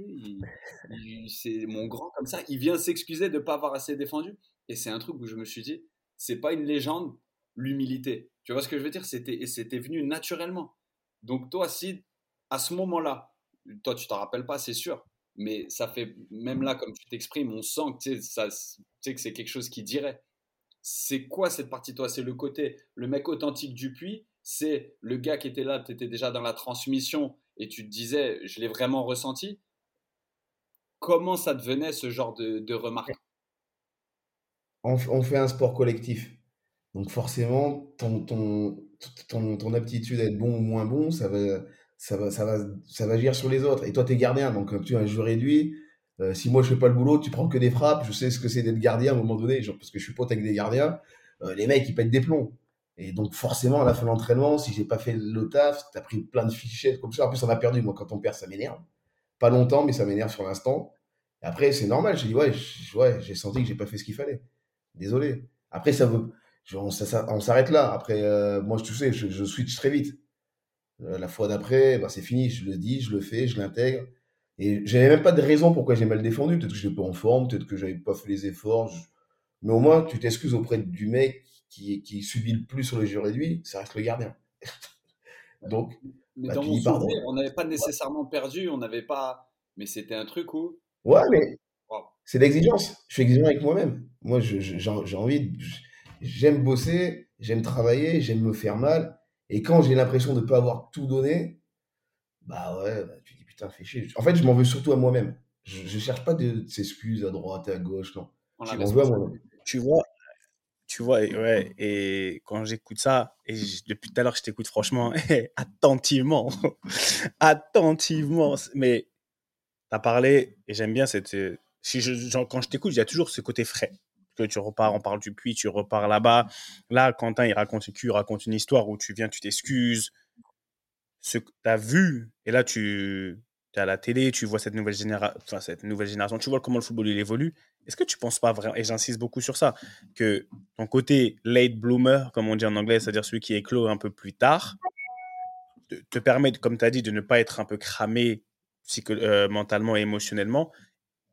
lui C'est mon grand comme ça. Il vient s'excuser de ne pas avoir assez défendu. Et c'est un truc où je me suis dit C'est pas une légende, l'humilité. Tu vois ce que je veux dire? C'était venu naturellement. Donc, toi, Sid, à ce moment-là, toi, tu t'en rappelles pas, c'est sûr mais ça fait, même là, comme tu t'exprimes, on sent que, ça, que c'est quelque chose qui dirait. C'est quoi cette partie, toi? C'est le côté, le mec authentique du puits, c'est le gars qui était là, tu étais déjà dans la transmission et tu te disais, je l'ai vraiment ressenti? Comment ça devenait ce genre de, remarque? On, fait un sport collectif. Donc forcément, ton, ton, ton, ton aptitude à être bon ou moins bon, ça va, ça va, ça va, ça va agir sur les autres. Et toi, tu es gardien, donc tu as un jeu réduit. Euh, si moi je fais pas le boulot, tu prends que des frappes. Je sais ce que c'est d'être gardien à un moment donné, genre, parce que je suis pote avec des gardiens. Euh, les mecs, ils pètent des plombs. Et donc, forcément, à la fin de l'entraînement, si j'ai pas fait le taf, tu as pris plein de fichettes comme ça. En plus, on a perdu. Moi, quand on perd, ça m'énerve. Pas longtemps, mais ça m'énerve sur l'instant. Après, c'est normal. J'ai dit, ouais, ouais j'ai senti que j'ai pas fait ce qu'il fallait. Désolé. Après, ça veut. On, s'arrête là. Après, euh, moi, tu sais, je, je switch très vite. Euh, la fois d'après, bah, c'est fini, je le dis, je le fais, je l'intègre. Et j'avais même pas de raison pourquoi j'ai mal défendu. Peut-être que je n'étais pas en forme, peut-être que j'avais pas fait les efforts. Mais au moins, tu t'excuses auprès du mec qui, qui subit le plus sur le jeu réduit, ça reste le gardien. Donc, mais bah, dans mon souvenir, on n'avait pas nécessairement perdu, on n'avait pas. Mais c'était un truc où. Ouais, mais c'est l'exigence. Je suis exigeant avec moi-même. Moi, j'ai envie. J'aime bosser, j'aime travailler, j'aime me faire mal. Et quand j'ai l'impression de ne pas avoir tout donné, bah ouais, bah, tu dis putain, fais chier. En fait, je m'en veux surtout à moi-même. Je, ne cherche pas d'excuses à droite et à gauche, non. Je m'en veux à moi-même. Tu vois, tu vois, ouais, et quand j'écoute ça, et depuis tout à l'heure, je t'écoute franchement attentivement, attentivement, mais tu as parlé, et j'aime bien cette. Si je, quand je t'écoute, il y a toujours ce côté frais. Que tu repars, on parle du puits, tu repars là-bas. Là, Quentin, il raconte, il raconte une histoire où tu viens, tu t'excuses. Ce que tu as vu, et là, tu es à la télé, tu vois cette nouvelle, génération, cette nouvelle génération, tu vois comment le football il évolue. Est-ce que tu penses pas vraiment, et j'insiste beaucoup sur ça, que ton côté late bloomer, comme on dit en anglais, c'est-à-dire celui qui éclot un peu plus tard, te, permet, comme tu as dit, de ne pas être un peu cramé euh, mentalement et émotionnellement,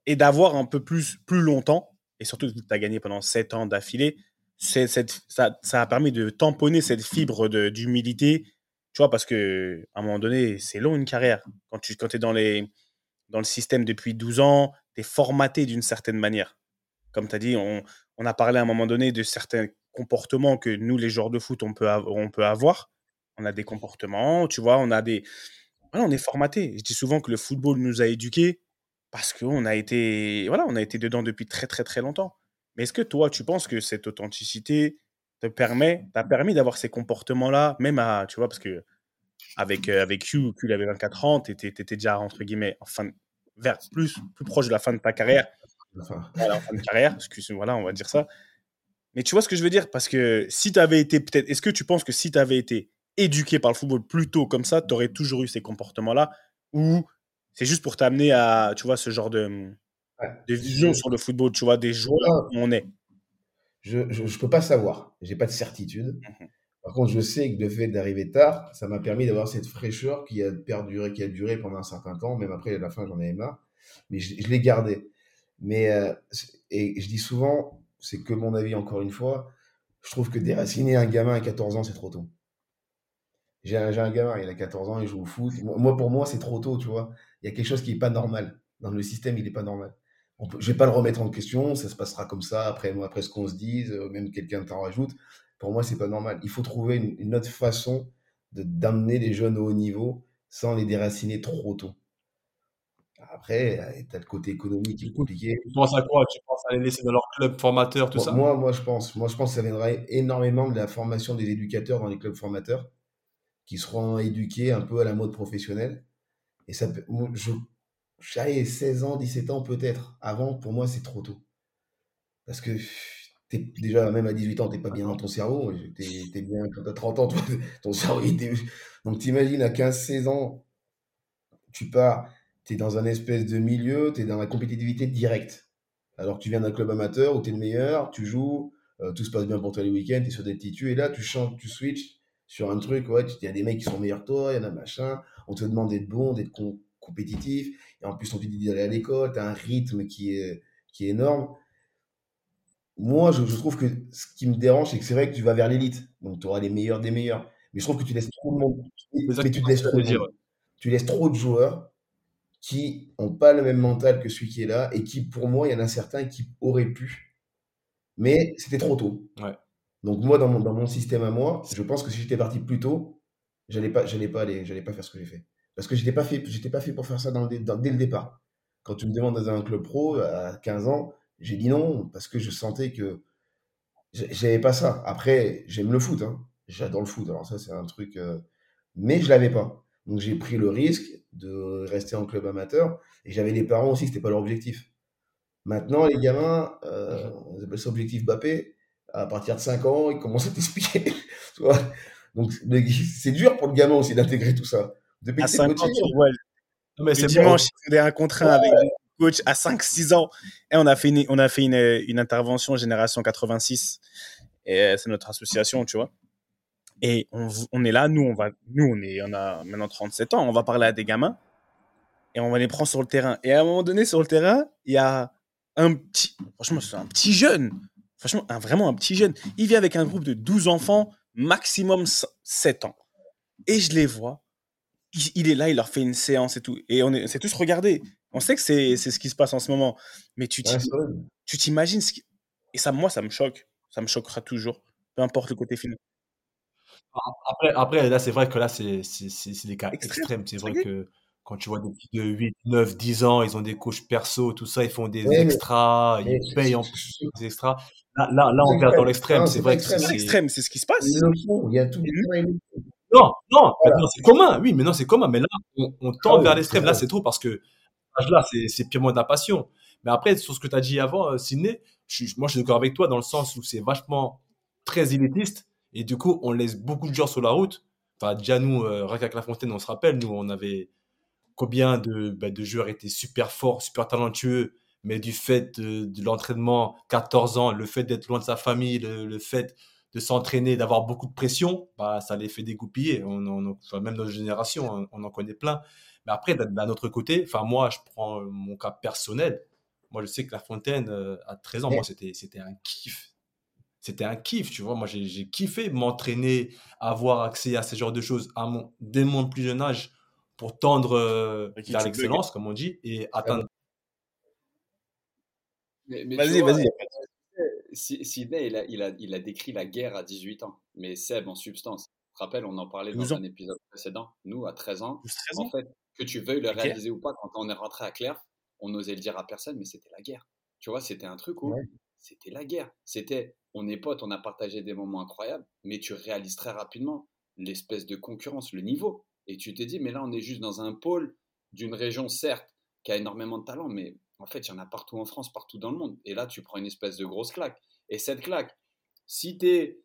et d'avoir un peu plus, plus longtemps, et surtout tu as gagné pendant 7 ans d'affilée, ça, a permis de tamponner cette fibre d'humilité, tu vois, parce que à un moment donné, c'est long une carrière. Quand tu quand es dans, les, dans le système depuis 12 ans, formaté d'une certaine manière. Comme tu as dit, on, on, a parlé à un moment donné de certains comportements que nous, les joueurs de foot, on peut, on peut avoir. On a des comportements, tu vois, on a des... on est formaté. Je dis souvent que le football nous a éduqués parce qu'on a été, voilà, on a été dedans depuis très très très longtemps. Mais est-ce que toi, tu penses que cette authenticité te permet, t'a permis d'avoir ces comportements-là, même à, tu vois, parce que avec, euh, avec Hugh, Hugh avait 24 ans, tu étais, déjà, entre guillemets, en fin, vers plus, plus proche de la fin de ta carrière. Enfin. la fin de carrière, excuse voilà, on va dire ça. Mais tu vois ce que je veux dire? Parce que si tu avais été peut-être. Est-ce que tu penses que si tu avais été éduqué par le football plus tôt comme ça, tu aurais toujours eu ces comportements-là Ou c'est juste pour t'amener à, tu vois, ce genre de, de vision sur le football, tu vois, des joueurs où on est Je ne peux pas savoir. J'ai pas de certitude. Mmh par contre, je sais que le fait d'arriver tard, ça m'a permis d'avoir cette fraîcheur qui a perduré, qui a duré pendant un certain temps. Même après, à la fin, j'en avais marre. Mais je, l'ai gardé. Mais, euh, et je dis souvent, c'est que mon avis encore une fois, je trouve que déraciner un gamin à 14 ans, c'est trop tôt. J'ai un, un, gamin, il a 14 ans, il joue au foot. Moi, pour moi, c'est trop tôt, tu vois. Il y a quelque chose qui n'est pas normal. Dans le système, il n'est pas normal. je ne vais pas le remettre en question, ça se passera comme ça, après, après ce qu'on se dise, euh, même quelqu'un t'en rajoute. Pour moi, c'est pas normal. Il faut trouver une, autre façon d'amener les jeunes au haut niveau sans les déraciner trop tôt. Après, euh, tu as le côté économique qui est compliqué. Tu penses à quoi? Tu penses à les laisser dans leur club formateur, tout ça? moi, moi, je pense. Moi, je pense que ça viendra énormément de la formation des éducateurs dans les clubs formateurs qui seront éduqués un peu à la mode professionnelle. Et ça je, je 16 ans, 17 ans peut-être. Avant, pour moi, c'est trop tôt. Parce que déjà, même à 18 ans, tu n'es pas bien dans ton cerveau. Tu es, bien quand tu as 30 ans, ton cerveau, il. Donc, t'imagines, à 15-16 ans, tu pars, tu es dans un espèce de milieu, tu es dans la compétitivité directe. Alors que tu viens d'un club amateur où tu es le meilleur, tu joues, euh, tout se passe bien pour toi les week-ends, tu es sur des titus, et là, tu changes, tu switches sur un truc, ouais, il y a des mecs qui sont meilleurs que toi, il y en a machin, on te demande d'être bon, d'être compétitif, et en plus, on te dit d'aller à l'école, tu as un rythme qui est, qui est énorme moi, je, trouve que ce qui me dérange, c'est que c'est vrai que tu vas vers l'élite. Donc, tu auras les meilleurs des meilleurs. Mais je trouve que tu laisses trop de monde. Mais tu, laisses trop de tu laisses trop de joueurs qui n'ont pas le même mental que celui qui est là et qui, pour moi, il y en a certains qui auraient pu. Mais c'était trop tôt. Donc, moi, dans mon, dans mon système à moi, je pense que si j'étais parti plus tôt, j'allais pas, pas aller, pas faire ce que j'ai fait. Parce que j'étais pas fait, j'étais pas fait pour faire ça dès le départ. Quand tu me demandes dans un club pro à 15 ans, j'ai dit non parce que je sentais que j'avais pas ça. Après, j'aime le foot, hein. j'adore le foot, alors ça c'est un truc, euh, mais je l'avais pas. Donc j'ai pris le risque de rester en club amateur et j'avais les parents aussi, c'était pas leur objectif. Maintenant, les gamins, euh, on appelle ça objectif Bappé, à partir de 5 ans, ils commencent à t'expliquer. Donc c'est dur pour le gamin aussi d'intégrer tout ça. Depuis à 5 ans, Mais c'est dimanche, il faisait un contrat avec coach à 5-6 ans. Et on a fait une, on a fait une, une intervention Génération 86. Et euh, c'est notre association, tu vois. Et on, on, est là, nous, on va, nous, on est, on a maintenant 37 ans, on va parler à des gamins et on va les prendre sur le terrain. Et à un moment donné, sur le terrain, il y a un petit, franchement, c'est un petit jeune, franchement, un, vraiment un petit jeune. Il vient avec un groupe de 12 enfants, maximum 7 ans. Et je les vois. Il, il, est là, il leur fait une séance et tout. Et on s'est tous regardés. On sait que c'est ce qui se passe en ce moment. Mais tu t'imagines qui... Et ça, moi, ça me choque. Ça me choquera toujours. Peu importe le côté final. Après, après là, c'est vrai que là, c'est des cas extrêmes. C'est vrai que quand tu vois des petits de 8, 9, 10 ans, ils ont des couches perso, tout ça, ils font des extras, ils payent en plus des extras. Là, là, là on perd dans l'extrême. C'est vrai que c'est extrême, c'est ce qui se passe. Il y a tout. Non, non, c'est commun. Oui, mais non, c'est commun. Mais là, on, on tend ah vers l'extrême. Là, c'est trop parce que là, c'est purement de la passion. Mais après, sur ce que tu as dit avant, euh, Sidney, moi, je suis d'accord avec toi dans le sens où c'est vachement très élitiste. Et du coup, on laisse beaucoup de gens sur la route. Enfin, déjà, nous, euh, avec La Fontaine, on se rappelle, nous, on avait combien de, bah, de joueurs étaient super forts, super talentueux, mais du fait de, l'entraînement, 14 ans, le fait d'être loin de sa famille, le, fait de s'entraîner, d'avoir beaucoup de pression, bah, ça les fait dégoupiller. On, même notre génération, on, en connaît plein. Mais après, d'un autre côté, enfin, moi, je prends mon cas personnel. Moi, je sais que La Fontaine, euh, à 13 ans, moi, c'était, c'était un kiff. C'était un kiff, tu vois. Moi, j'ai, kiffé m'entraîner, avoir accès à ce genre de choses à mon, dès mon plus jeune âge pour tendre euh, vers l'excellence, comme on dit, et atteindre. vas-y, vas-y. Sidney, il a, il, a, il a décrit la guerre à 18 ans, mais Seb, en substance, tu te rappelles, on en parlait dans un épisode précédent. Nous, à 13 ans, en fait, que tu veuilles le réaliser ou pas, quand on est rentré à Claire, on n'osait le dire à personne, mais c'était la guerre. Tu vois, c'était un truc où c'était la guerre. C'était, on est potes, on a partagé des moments incroyables, mais tu réalises très rapidement l'espèce de concurrence, le niveau. Et tu te dis, mais là, on est juste dans un pôle d'une région, certes, qui a énormément de talent, mais en fait, il y en a partout en France, partout dans le monde. Et là, tu prends une espèce de grosse claque. Et cette claque, si tu es,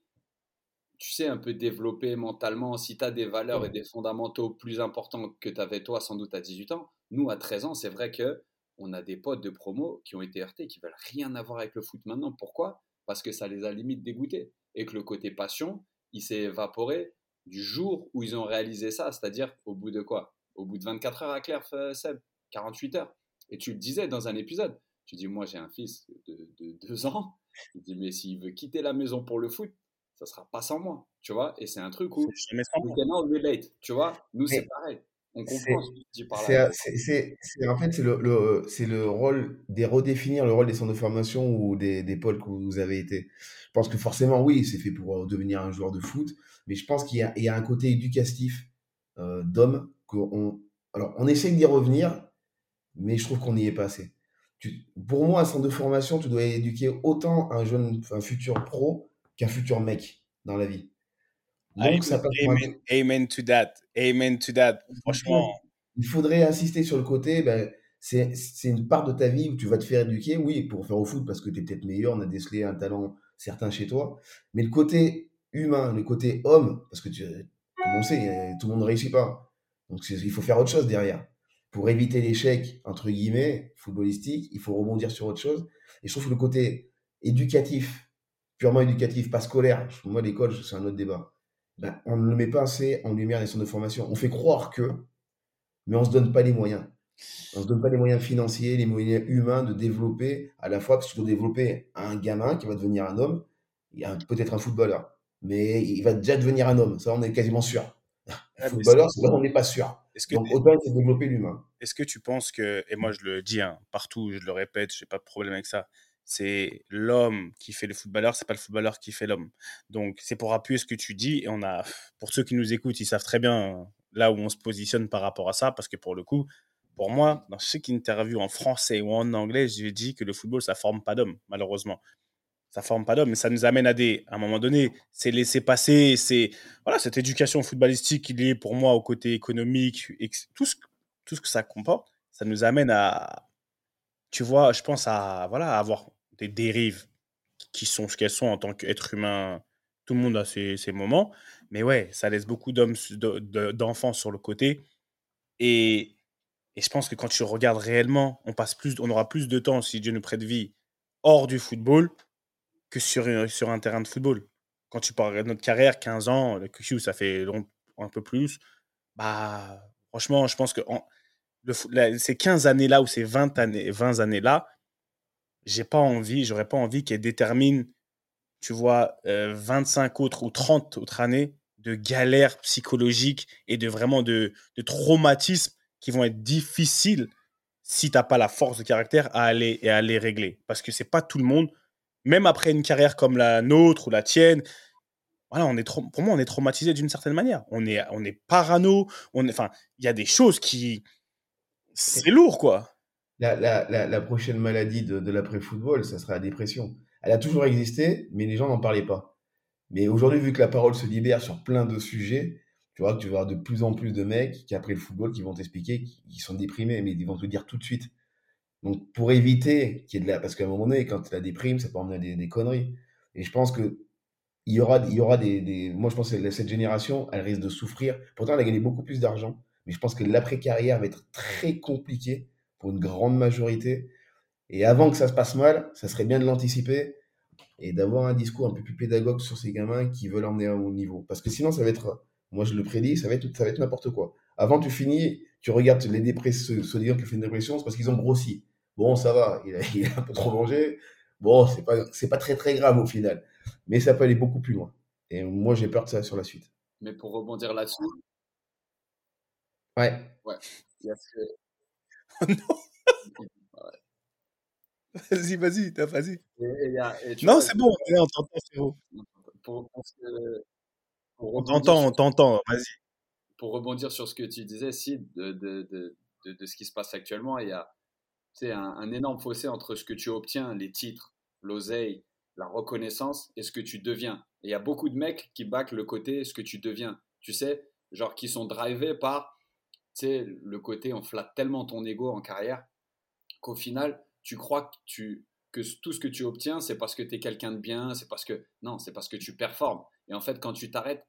tu sais, un peu développé mentalement, si tu as des valeurs et des fondamentaux plus importants que tu avais toi, sans doute à 18 ans, nous, à 13 ans, c'est vrai que on a des potes de promo qui ont été heurtés, qui veulent rien avoir avec le foot maintenant. Pourquoi? Parce que ça les a limite dégoûtés. Et que le côté passion, il s'est évaporé du jour où ils ont réalisé ça, c'est-à-dire au bout de quoi? Au bout de 24 heures à Claire, Seb, 48 heures. Et tu le disais dans un épisode, tu dis, moi j'ai un fils de, de deux ans, il dit, mais s'il veut quitter la maison pour le foot, ça sera pas sans moi, tu vois? Et c'est un truc où, relate, tu vois? Nous, c'est pareil. On comprend ce que tu dis par là. C'est, en fait, c'est le, le, c'est le rôle des redéfinir le rôle des centres de formation ou des, des pôles que vous avez été. Je pense que forcément, oui, c'est fait pour euh, devenir un joueur de foot, mais je pense qu'il y a, il y a un côté éducatif euh, d'homme qu'on, alors, on essaye d'y revenir, mais je trouve qu'on n'y est pas assez. Tu, pour moi, un centre de formation, tu dois éduquer autant un jeune, un futur pro qu'un futur mec dans la vie. Donc, ça amen, amen, to that. Amen to that. Franchement. Il faudrait insister sur le côté, ben, c'est une part de ta vie où tu vas te faire éduquer, oui, pour faire au foot parce que tu es peut-être meilleur, on a décelé un talent certain chez toi, mais le côté humain, le côté homme, parce que tu, comme on sait, tout le monde ne réussit pas. Donc il faut faire autre chose derrière. Pour éviter l'échec, entre guillemets, footballistique, il faut rebondir sur autre chose. Et je trouve que le côté éducatif, purement éducatif, pas scolaire, moi l'école, c'est un autre débat, ben, on ne le met pas assez en lumière les centres de formation. On fait croire que, mais on ne se donne pas les moyens. On ne se donne pas les moyens financiers, les moyens humains de développer à la fois, parce qu'il faut développer un gamin qui va devenir un homme, peut-être un footballeur mais il va déjà devenir un homme. Ça, on est quasiment sûr. Un footballeur, c'est on n'est pas sûr. Donc, autant il développer l'humain. Est-ce que tu penses que, et moi je le dis hein, partout, je le répète, je n'ai pas de problème avec ça, c'est l'homme qui fait le footballeur, c'est pas le footballeur qui fait l'homme. Donc c'est pour appuyer ce que tu dis et on a, pour ceux qui nous écoutent, ils savent très bien là où on se positionne par rapport à ça parce que pour le coup, pour moi, dans chaque interview en français ou en anglais, j'ai dit que le football ça forme pas d'homme malheureusement ça forme pas d'homme, mais ça nous amène à des, à un moment donné, c'est laisser passer, c'est voilà cette éducation footballistique qui est pour moi au côté économique, tout ce, tout ce que ça comporte, ça nous amène à, tu vois, je pense à voilà, avoir des dérives qui sont ce qu'elles sont en tant qu'être humain. Tout le monde a ses, moments, mais ouais, ça laisse beaucoup d'hommes, d'enfants sur le côté. Et, et je pense que quand tu regardes réellement, on passe plus, on aura plus de temps si Dieu nous prête vie hors du football que sur, sur un terrain de football. Quand tu parles de notre carrière, 15 ans, le QQ, ça fait un peu plus. Bah, franchement, je pense que ces 15 années-là ou ces 20 années, 20 années-là, j'ai pas envie, j'aurais pas envie qu'elles déterminent, tu vois, 25 euh, autres ou 30 autres années de galères psychologiques et de vraiment de, de traumatismes qui vont être difficiles si t'as pas la force de caractère à aller et à les régler. Parce que c'est pas tout le monde, même après une carrière comme la nôtre ou la tienne, voilà, on est trop, pour moi, on est traumatisé d'une certaine manière. On est, on est parano. On enfin, il y a des choses qui, c'est lourd, quoi. La, prochaine maladie de, l'après-football, ça sera la dépression. Elle a toujours existé, mais les gens n'en parlaient pas. Mais aujourd'hui, vu que la parole se libère sur plein de sujets, tu vois que tu vas avoir de plus en plus de mecs qui, après le football, qui vont t'expliquer qu'ils sont déprimés, mais ils vont te le dire tout de suite. Donc, pour éviter qu'il y ait de la. Parce qu'à un moment donné, quand tu la déprime, ça peut emmener des, des conneries. Et je pense que il y aura, il y aura des, des, Moi, je pense que cette génération, elle risque de souffrir. Pourtant, elle a gagné beaucoup plus d'argent. Mais je pense que l'après-carrière va être très compliqué pour une grande majorité. Et avant que ça se passe mal, ça serait bien de l'anticiper et d'avoir un discours un peu plus pédagogue sur ces gamins qui veulent emmener à un haut niveau. Parce que sinon, ça va être moi, je le prédis, ça va être, ça va être n'importe quoi. Avant, tu finis, tu regardes les dépressions, ceux qui ont fait une dépression, c'est parce qu'ils ont grossi. Bon, ça va, il a, un peu trop mangé. Bon, c'est pas, c'est pas très très grave au final. Mais ça peut aller beaucoup plus loin. Et moi, j'ai peur de ça sur la suite. Mais pour rebondir là-dessus. Ouais. Ouais. Il y a ce... oh non Vas-y, vas-y, vas-y. Non, c'est bon, on t'entend, c'est bon. Pour, pour, on t'entend, on t'entend, vas-y. Pour rebondir sur ce que tu disais, si, de, de, de, de, ce qui se passe actuellement, il y a un, un énorme fossé entre ce que tu obtiens, les titres, l'oseille, la reconnaissance et ce que tu deviens. Et il y a beaucoup de mecs qui backent le côté ce que tu deviens. Tu sais, genre qui sont drivés par le côté on flatte tellement ton ego en carrière qu'au final, tu crois que, tu, que tout ce que tu obtiens, c'est parce que tu es quelqu'un de bien, c'est parce que. Non, c'est parce que tu performes. Et en fait, quand tu t'arrêtes,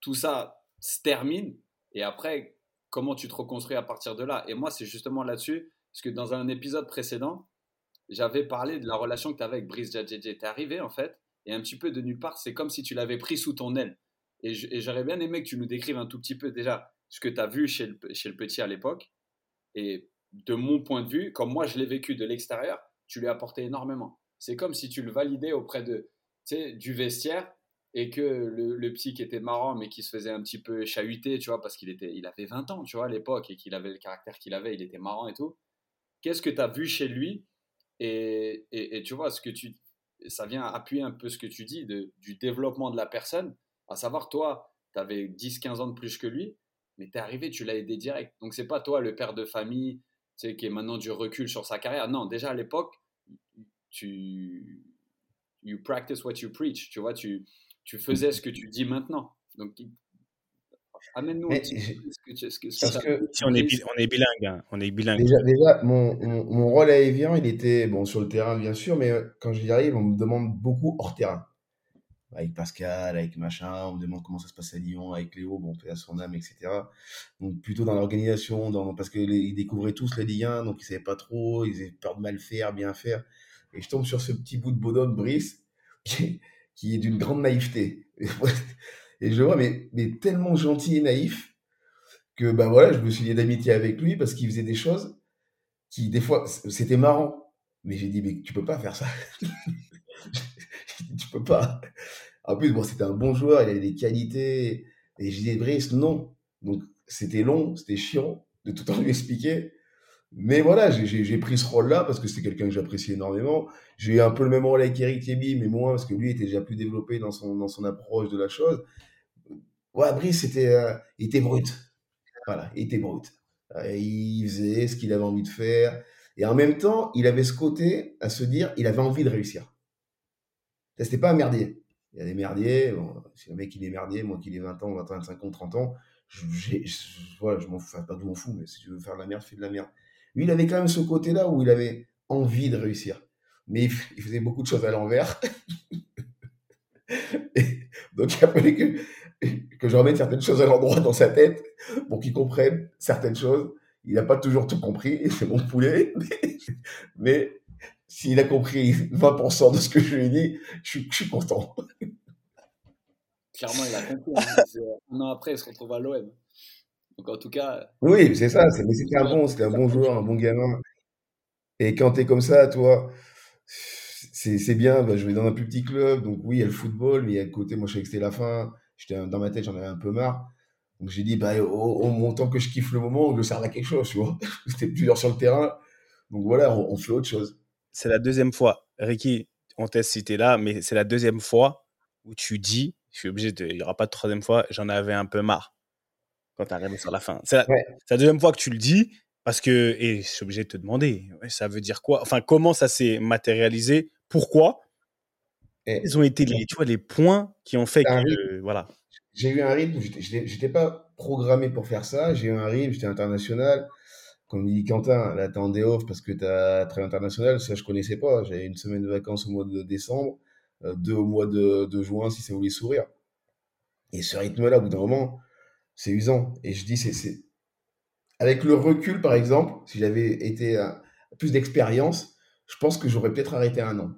tout ça se termine. Et après, comment tu te reconstruis à partir de là? Et moi, c'est justement là-dessus, parce que dans un épisode précédent, j'avais parlé de la relation que tu avais avec Brice Jadjedje. Tu es arrivé, en fait, et un petit peu de nulle part, c'est comme si tu l'avais pris sous ton aile. Et j'aurais bien aimé que tu nous décrives un tout petit peu déjà ce que tu as vu chez le, petit à l'époque. Et de mon point de vue, comme moi je l'ai vécu de l'extérieur, tu lui as apporté énormément. C'est comme si tu le validais auprès de, du vestiaire et que le, petit qui était marrant mais qui se faisait un petit peu chahuter, tu vois, parce qu'il était, il avait 20 ans, tu vois, à l'époque et qu'il avait le caractère qu'il avait, il était marrant et tout. Qu'est-ce que tu as vu chez lui et, et, tu vois, ce que tu, ça vient appuyer un peu ce que tu dis de, du développement de la personne, à savoir, toi, tu avais 10-15 ans de plus que lui, mais tu es arrivé, tu l'as aidé direct. Donc, c'est pas toi le père de famille, tu sais, qui est maintenant du recul sur sa carrière. Non, déjà à l'époque, tu you practice what you preach, tu vois, tu, tu faisais ce que tu dis maintenant. Donc, amène-nous parce que si on est, on est bilingue, hein, on est bilingue. Déjà, déjà mon, mon, rôle à Evian, il était bon sur le terrain bien sûr, mais euh, quand j'y arrive, on me demande beaucoup hors terrain. Avec Pascal, avec machin, on me demande comment ça se passe à Lyon, avec Léo, bon, fait à son âme, etc. Donc plutôt dans l'organisation, parce qu'ils découvraient tous la Ligue 1, donc ils savaient pas trop, ils avaient peur de mal faire, bien faire. Et je tombe sur ce petit bout de bonhomme, Brice, qui, est d'une grande naïveté. Et je vois, mais, mais tellement gentil et naïf que bah voilà, je me suis lié d'amitié avec lui parce qu'il faisait des choses qui, des fois, c'était marrant. Mais j'ai dit, mais tu peux pas faire ça. tu peux pas. En plus, bon, c'était un bon joueur, il avait des qualités. Et dit, Brice, non. Donc, c'était long, c'était chiant de tout temps lui expliquer. Mais voilà, j'ai pris ce rôle-là parce que c'est quelqu'un que j'apprécie énormément. J'ai eu un peu le même rôle avec Eric Thierry, mais moins parce que lui était déjà plus développé dans son, dans son approche de la chose. Ouais, Brice, c'était, euh, était brut. Voilà, il était brut. Euh, il faisait ce qu'il avait envie de faire. Et en même temps, il avait ce côté à se dire, il avait envie de réussir. C'était pas un merdier. Il y a des merdiers. Bon, si le mec il est merdier, moi qui ai 20 ans, 25 ans, 30 ans, je, voilà, je m'en fous, pas de m'en fous, mais si tu veux faire de la merde, fais de la merde. Lui, il avait quand même ce côté-là où il avait envie de réussir. Mais il faisait beaucoup de choses à l'envers. donc, il a fallu que, que je remette certaines choses à l'endroit dans sa tête pour qu'il comprenne certaines choses. Il n'a pas toujours tout compris, c'est mon poulet. Mais, s'il a compris 20% de ce que je lui ai dit, je suis, je suis content. Clairement, il a compris. Hein. Un an après, il se retrouve à l'OM. Donc en tout cas. Oui, c'est ça. Mais c'était un bon, c'était un bon joueur, un bon gamin. Et quand tu es comme ça, toi, c'est bien. Bah, je vais dans un plus petit club, donc oui, il y a le football, mais il y a le côté. Moi, je savais que c'était la fin. J'étais dans ma tête, j'en avais un peu marre. Donc j'ai dit, bah, au, au, que je kiffe le moment, je serve à quelque chose, tu vois. C'était plus dur sur le terrain. Donc voilà, on, on fait autre chose. C'est la deuxième fois. Ricky, on t'a cité là, mais c'est la deuxième fois où tu dis, je suis obligé de, il n'y aura pas de troisième fois, j'en avais un peu marre quand tu arrives sur la fin. C'est la, Ouais. c'est la deuxième fois que tu le dis parce que, et je suis obligé de te demander, ça veut dire quoi? Enfin, comment ça s'est matérialisé? Pourquoi? Et Ils ont été les, tu vois, les points qui ont fait que, voilà. j'ai eu un rythme, j'étais pas programmé pour faire ça. J'ai eu un rythme, j'étais international. Comme dit Quentin, là, t'es en day off parce que t'as très international. Ça, je connaissais pas. J'avais une semaine de vacances au mois de décembre, euh, deux au mois de, juin, si ça voulait sourire. Et ce rythme-là, au bout d'un moment, c'est usant. Et je dis, c'est, avec le recul, par exemple, si j'avais été à plus d'expérience, je pense que j'aurais peut-être arrêté un an.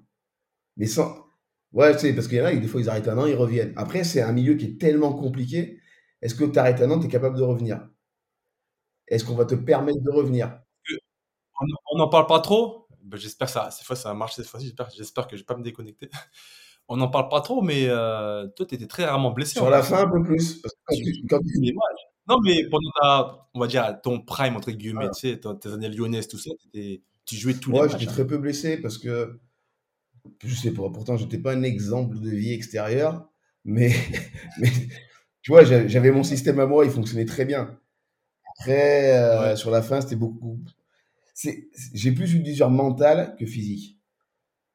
Mais sans, ouais, tu sais, parce qu'il y en a, des fois, ils arrêtent un an, ils reviennent. Après, c'est un milieu qui est tellement compliqué. Est-ce que tu arrêtes un an, tu es capable de revenir? Est-ce qu'on va te permettre de revenir? On n'en parle pas trop? Ben, j'espère que ça, cette fois, ça va marcher cette fois-ci. J'espère, que je vais pas me déconnecter. On n'en parle pas trop, mais euh, toi, tu étais très rarement blessé. Sur la fin, un peu plus. Parce que quand Tu- tu- quand tu- Mais moi, non, mais pendant ta, on va dire, ton prime, entre guillemets, Voilà. tu sais, tes années lyonnaises, tout ça, tu jouais tous Moi, les j'étais matchs. hein. très peu blessé parce que, je sais pas, pourtant, j'étais pas un exemple de vie extérieure, mais, mais tu vois, j'a- j'avais mon système à moi, il fonctionnait très bien. Après, euh, Ouais. sur la fin, c'était beaucoup. J'ai plus eu d'usure mentale que physique.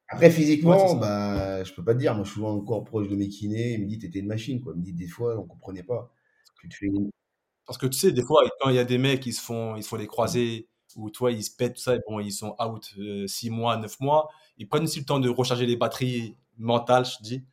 Après, Ouais, physiquement, ça. bah, je peux pas te dire. Moi, je suis souvent encore proche de mes kinés. Ils me disent, t'étais une machine, quoi. Ils me disent, des fois, on comprenait pas. Tu te fais une- Parce que tu sais, des fois, quand il y a des mecs qui se font, ils se font les croisés, ou toi, ils se pètent, tout ça, et bon, ils sont out 6 mois, 9 mois, ils prennent aussi le temps de recharger les batteries mentales, je dis,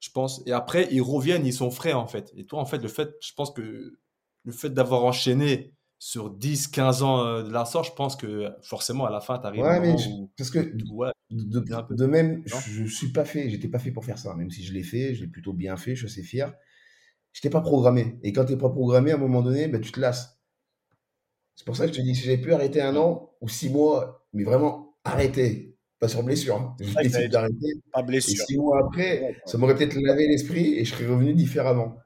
je pense. Et après, ils reviennent, ils sont frais, en fait. Et toi, en fait, le fait, je pense que le fait d'avoir enchaîné sur 10, 15 ans euh, de la sorte, je pense que forcément, à la fin, tu arrives Ouais, mais je- où, parce que ouais, de, même, je, je suis pas fait, j'étais pas fait pour faire ça, même si je l'ai fait, je l'ai plutôt bien fait, je suis assez fier. J'étais pas programmé. Et quand t'es pas programmé, à un moment donné, ben, tu te lasses. C'est pour ça que je te dis, si j'avais pu arrêter un an ou six mois, mais vraiment arrêter, pas sur blessure, hein. je décide d'arrêter. pas Et blessure. six mois après, ça m'aurait peut-être lavé l'esprit et je serais revenu différemment.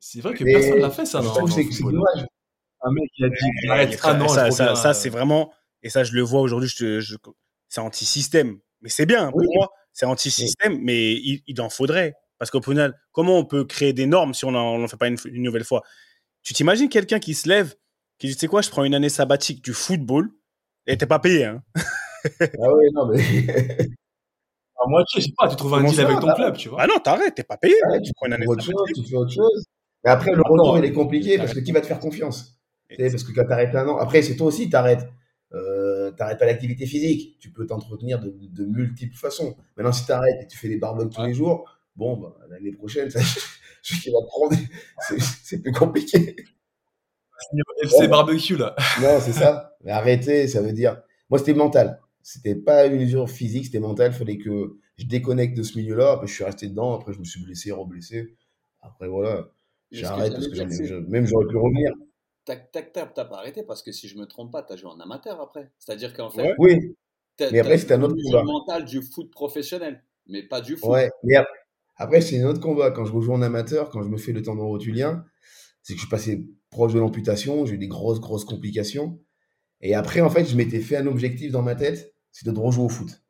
C'est vrai que Mais personne l'a fait, ça, je trouve que c'est dommage. Un mec, il a dit, frère, un an, ça, ça, euh, c'est vraiment, et ça, je le vois aujourd'hui, je c'est anti-système. Mais c'est bien, pour Oui. moi, c'est anti-système, mais il, il en faudrait. Parce qu'au final, comment on peut créer des normes si on n'en fait pas une, une nouvelle fois? Tu t'imagines quelqu'un qui se lève, qui dit, tu sais quoi, je prends une année sabbatique du football, et t'es pas payé, hein? Ah ouais, non, mais. à moitié, je sais pas, tu trouves un deal avec ton club, tu vois. Ah non, t'arrêtes, t'es pas payé. Tu prends une année sabbatique. tu fais autre chose. Mais après, le retour, il est compliqué t'arrêtes. parce que qui va te faire confiance? Parce que quand tu arrêtes un an, après, c'est toi aussi, tu arrêtes. Euh, t'arrêtes pas l'activité physique. Tu peux t'entretenir de, de multiples façons. Maintenant, si tu arrêtes et tu fais des barbecues tous les jours, bon, bah, l'année prochaine, ça, sais qu'il va prendre. C'est, plus compliqué. FC. Barbecue, là. Non, c'est ça. Mais arrêter, ça veut dire. Moi, c'était mental. C'était pas une usure physique, c'était mental. Il fallait que je déconnecte de ce milieu-là. Après, je suis resté dedans. Après, je me suis blessé, reblessé. Après, voilà. J'arrête parce que j'en ai- je- même j'aurais pu revenir. Tac, tac, tac, t'as pas arrêté parce que si je me trompe pas, t'as joué en amateur après. C'est-à-dire qu'en fait, Ouais. Oui, t'as mais après, t'as c'était un autre combat. mentale du foot professionnel, mais pas du foot. Ouais, mais ap- après, c'est un autre combat. Quand je rejoue en amateur, quand je me fais le tendon rotulien, c'est que je suis passé proche de l'amputation, j'ai eu des grosses, grosses complications. Et après, en fait, je m'étais fait un objectif dans ma tête, c'est de rejouer au foot.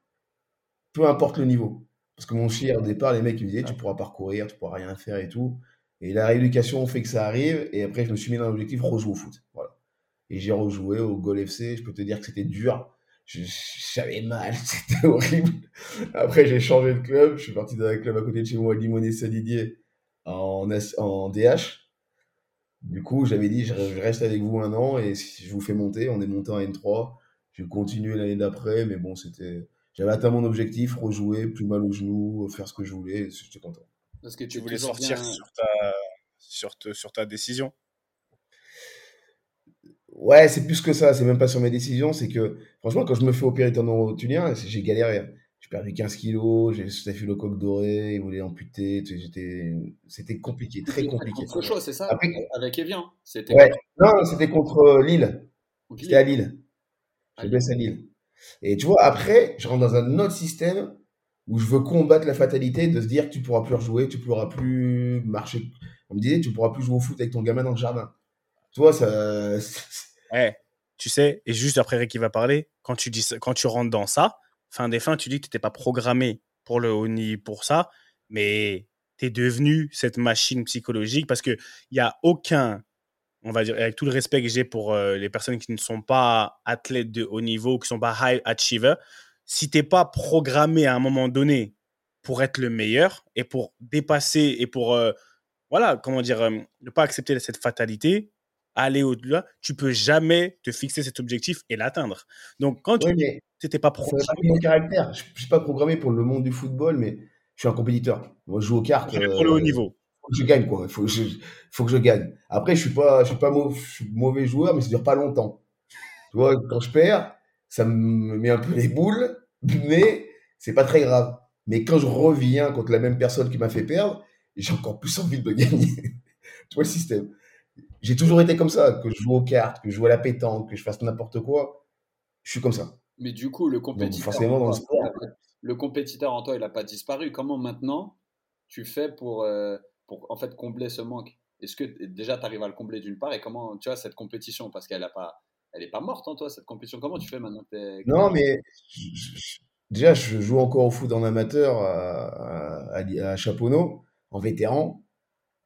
Peu importe le niveau. Parce que mon chien, au départ, les mecs, ils me disaient, tu pourras pas courir, tu pourras rien faire et tout. Et la rééducation fait que ça arrive. Et après, je me suis mis dans l'objectif, rejouer au foot. Voilà. Et j'ai rejoué au Gol FC. Je peux te dire que c'était dur. J'avais mal, c'était horrible. Après, j'ai changé de club. Je suis parti dans un club à côté de chez moi, Limonet Saint-Didier, en, en DH. Du coup, j'avais dit, je reste avec vous un an et je vous fais monter, on est monté en N3. J'ai continué l'année d'après, mais bon, c'était. J'avais atteint mon objectif, rejouer, plus mal au genou, faire ce que je voulais, j'étais content. Parce que Tu voulais sortir bien- sur, ta, sur, te- sur ta décision. Ouais, c'est plus que ça, c'est même pas sur mes décisions, c'est que, franchement, quand je me fais opérer tendon rotulien, j'ai galéré. J'ai perdu 15 kilos, j'ai staphylocoque doré, ils voulaient amputer, c'était compliqué, très C'était compliqué. contre chaud, c'est ça? Après- Avec Evian. C'était Ouais, non, c'était contre euh, Lille. C'était à Lille. Je blesse à Lille. Et tu vois, après, je rentre dans un autre système où je veux combattre la fatalité de se dire tu pourras plus rejouer, tu pourras plus marcher. On me disait, tu pourras plus jouer au foot avec ton gamin dans le jardin. Tu vois, ça. Ouais. tu sais, et juste après Ricky va parler, quand tu, dis, quand tu rentres dans ça, fin des fins, tu dis que tu n'étais pas programmé pour le niveau pour ça, mais tu es devenu cette machine psychologique parce qu'il n'y a aucun, on va dire, avec tout le respect que j'ai pour euh, les personnes qui ne sont pas athlètes de haut niveau, qui ne sont pas high achiever, si tu n'es pas programmé à un moment donné pour être le meilleur et pour dépasser et pour, euh, voilà, comment dire, euh, ne pas accepter cette fatalité, aller au-delà, tu peux jamais te fixer cet objectif et l'atteindre. Donc, quand tu n'étais pas programmé. mon caractère. Je ne suis pas programmé pour le monde du football, mais je suis un compétiteur. Moi, je joue aux cartes. pour le haut euh, niveau. Faut que je gagne, quoi. Il faut, faut, que je gagne. Après, je suis pas, je suis pas mauvais, mauvais joueur, mais ça dure pas longtemps. Tu vois, quand je perds, ça me met un peu les boules, mais c'est pas très grave. Mais quand je reviens contre la même personne qui m'a fait perdre, j'ai encore plus envie de gagner. tu vois le système. J'ai toujours été comme ça, que je joue aux cartes, que je joue à la pétanque, que je fasse n'importe quoi. Je suis comme ça. Mais du coup, le compétiteur, forcément, dans le, sport, le compétiteur en toi, il n'a pas disparu. Comment maintenant tu fais pour, euh, pour en fait combler ce manque? Est-ce que déjà tu arrives à le combler d'une part? Et comment tu vois cette compétition? Parce qu'elle a pas elle est pas morte en toi cette compétition. Comment tu fais maintenant Non mais déjà je joue encore au foot en amateur à, à, à Chaponneau en vétéran.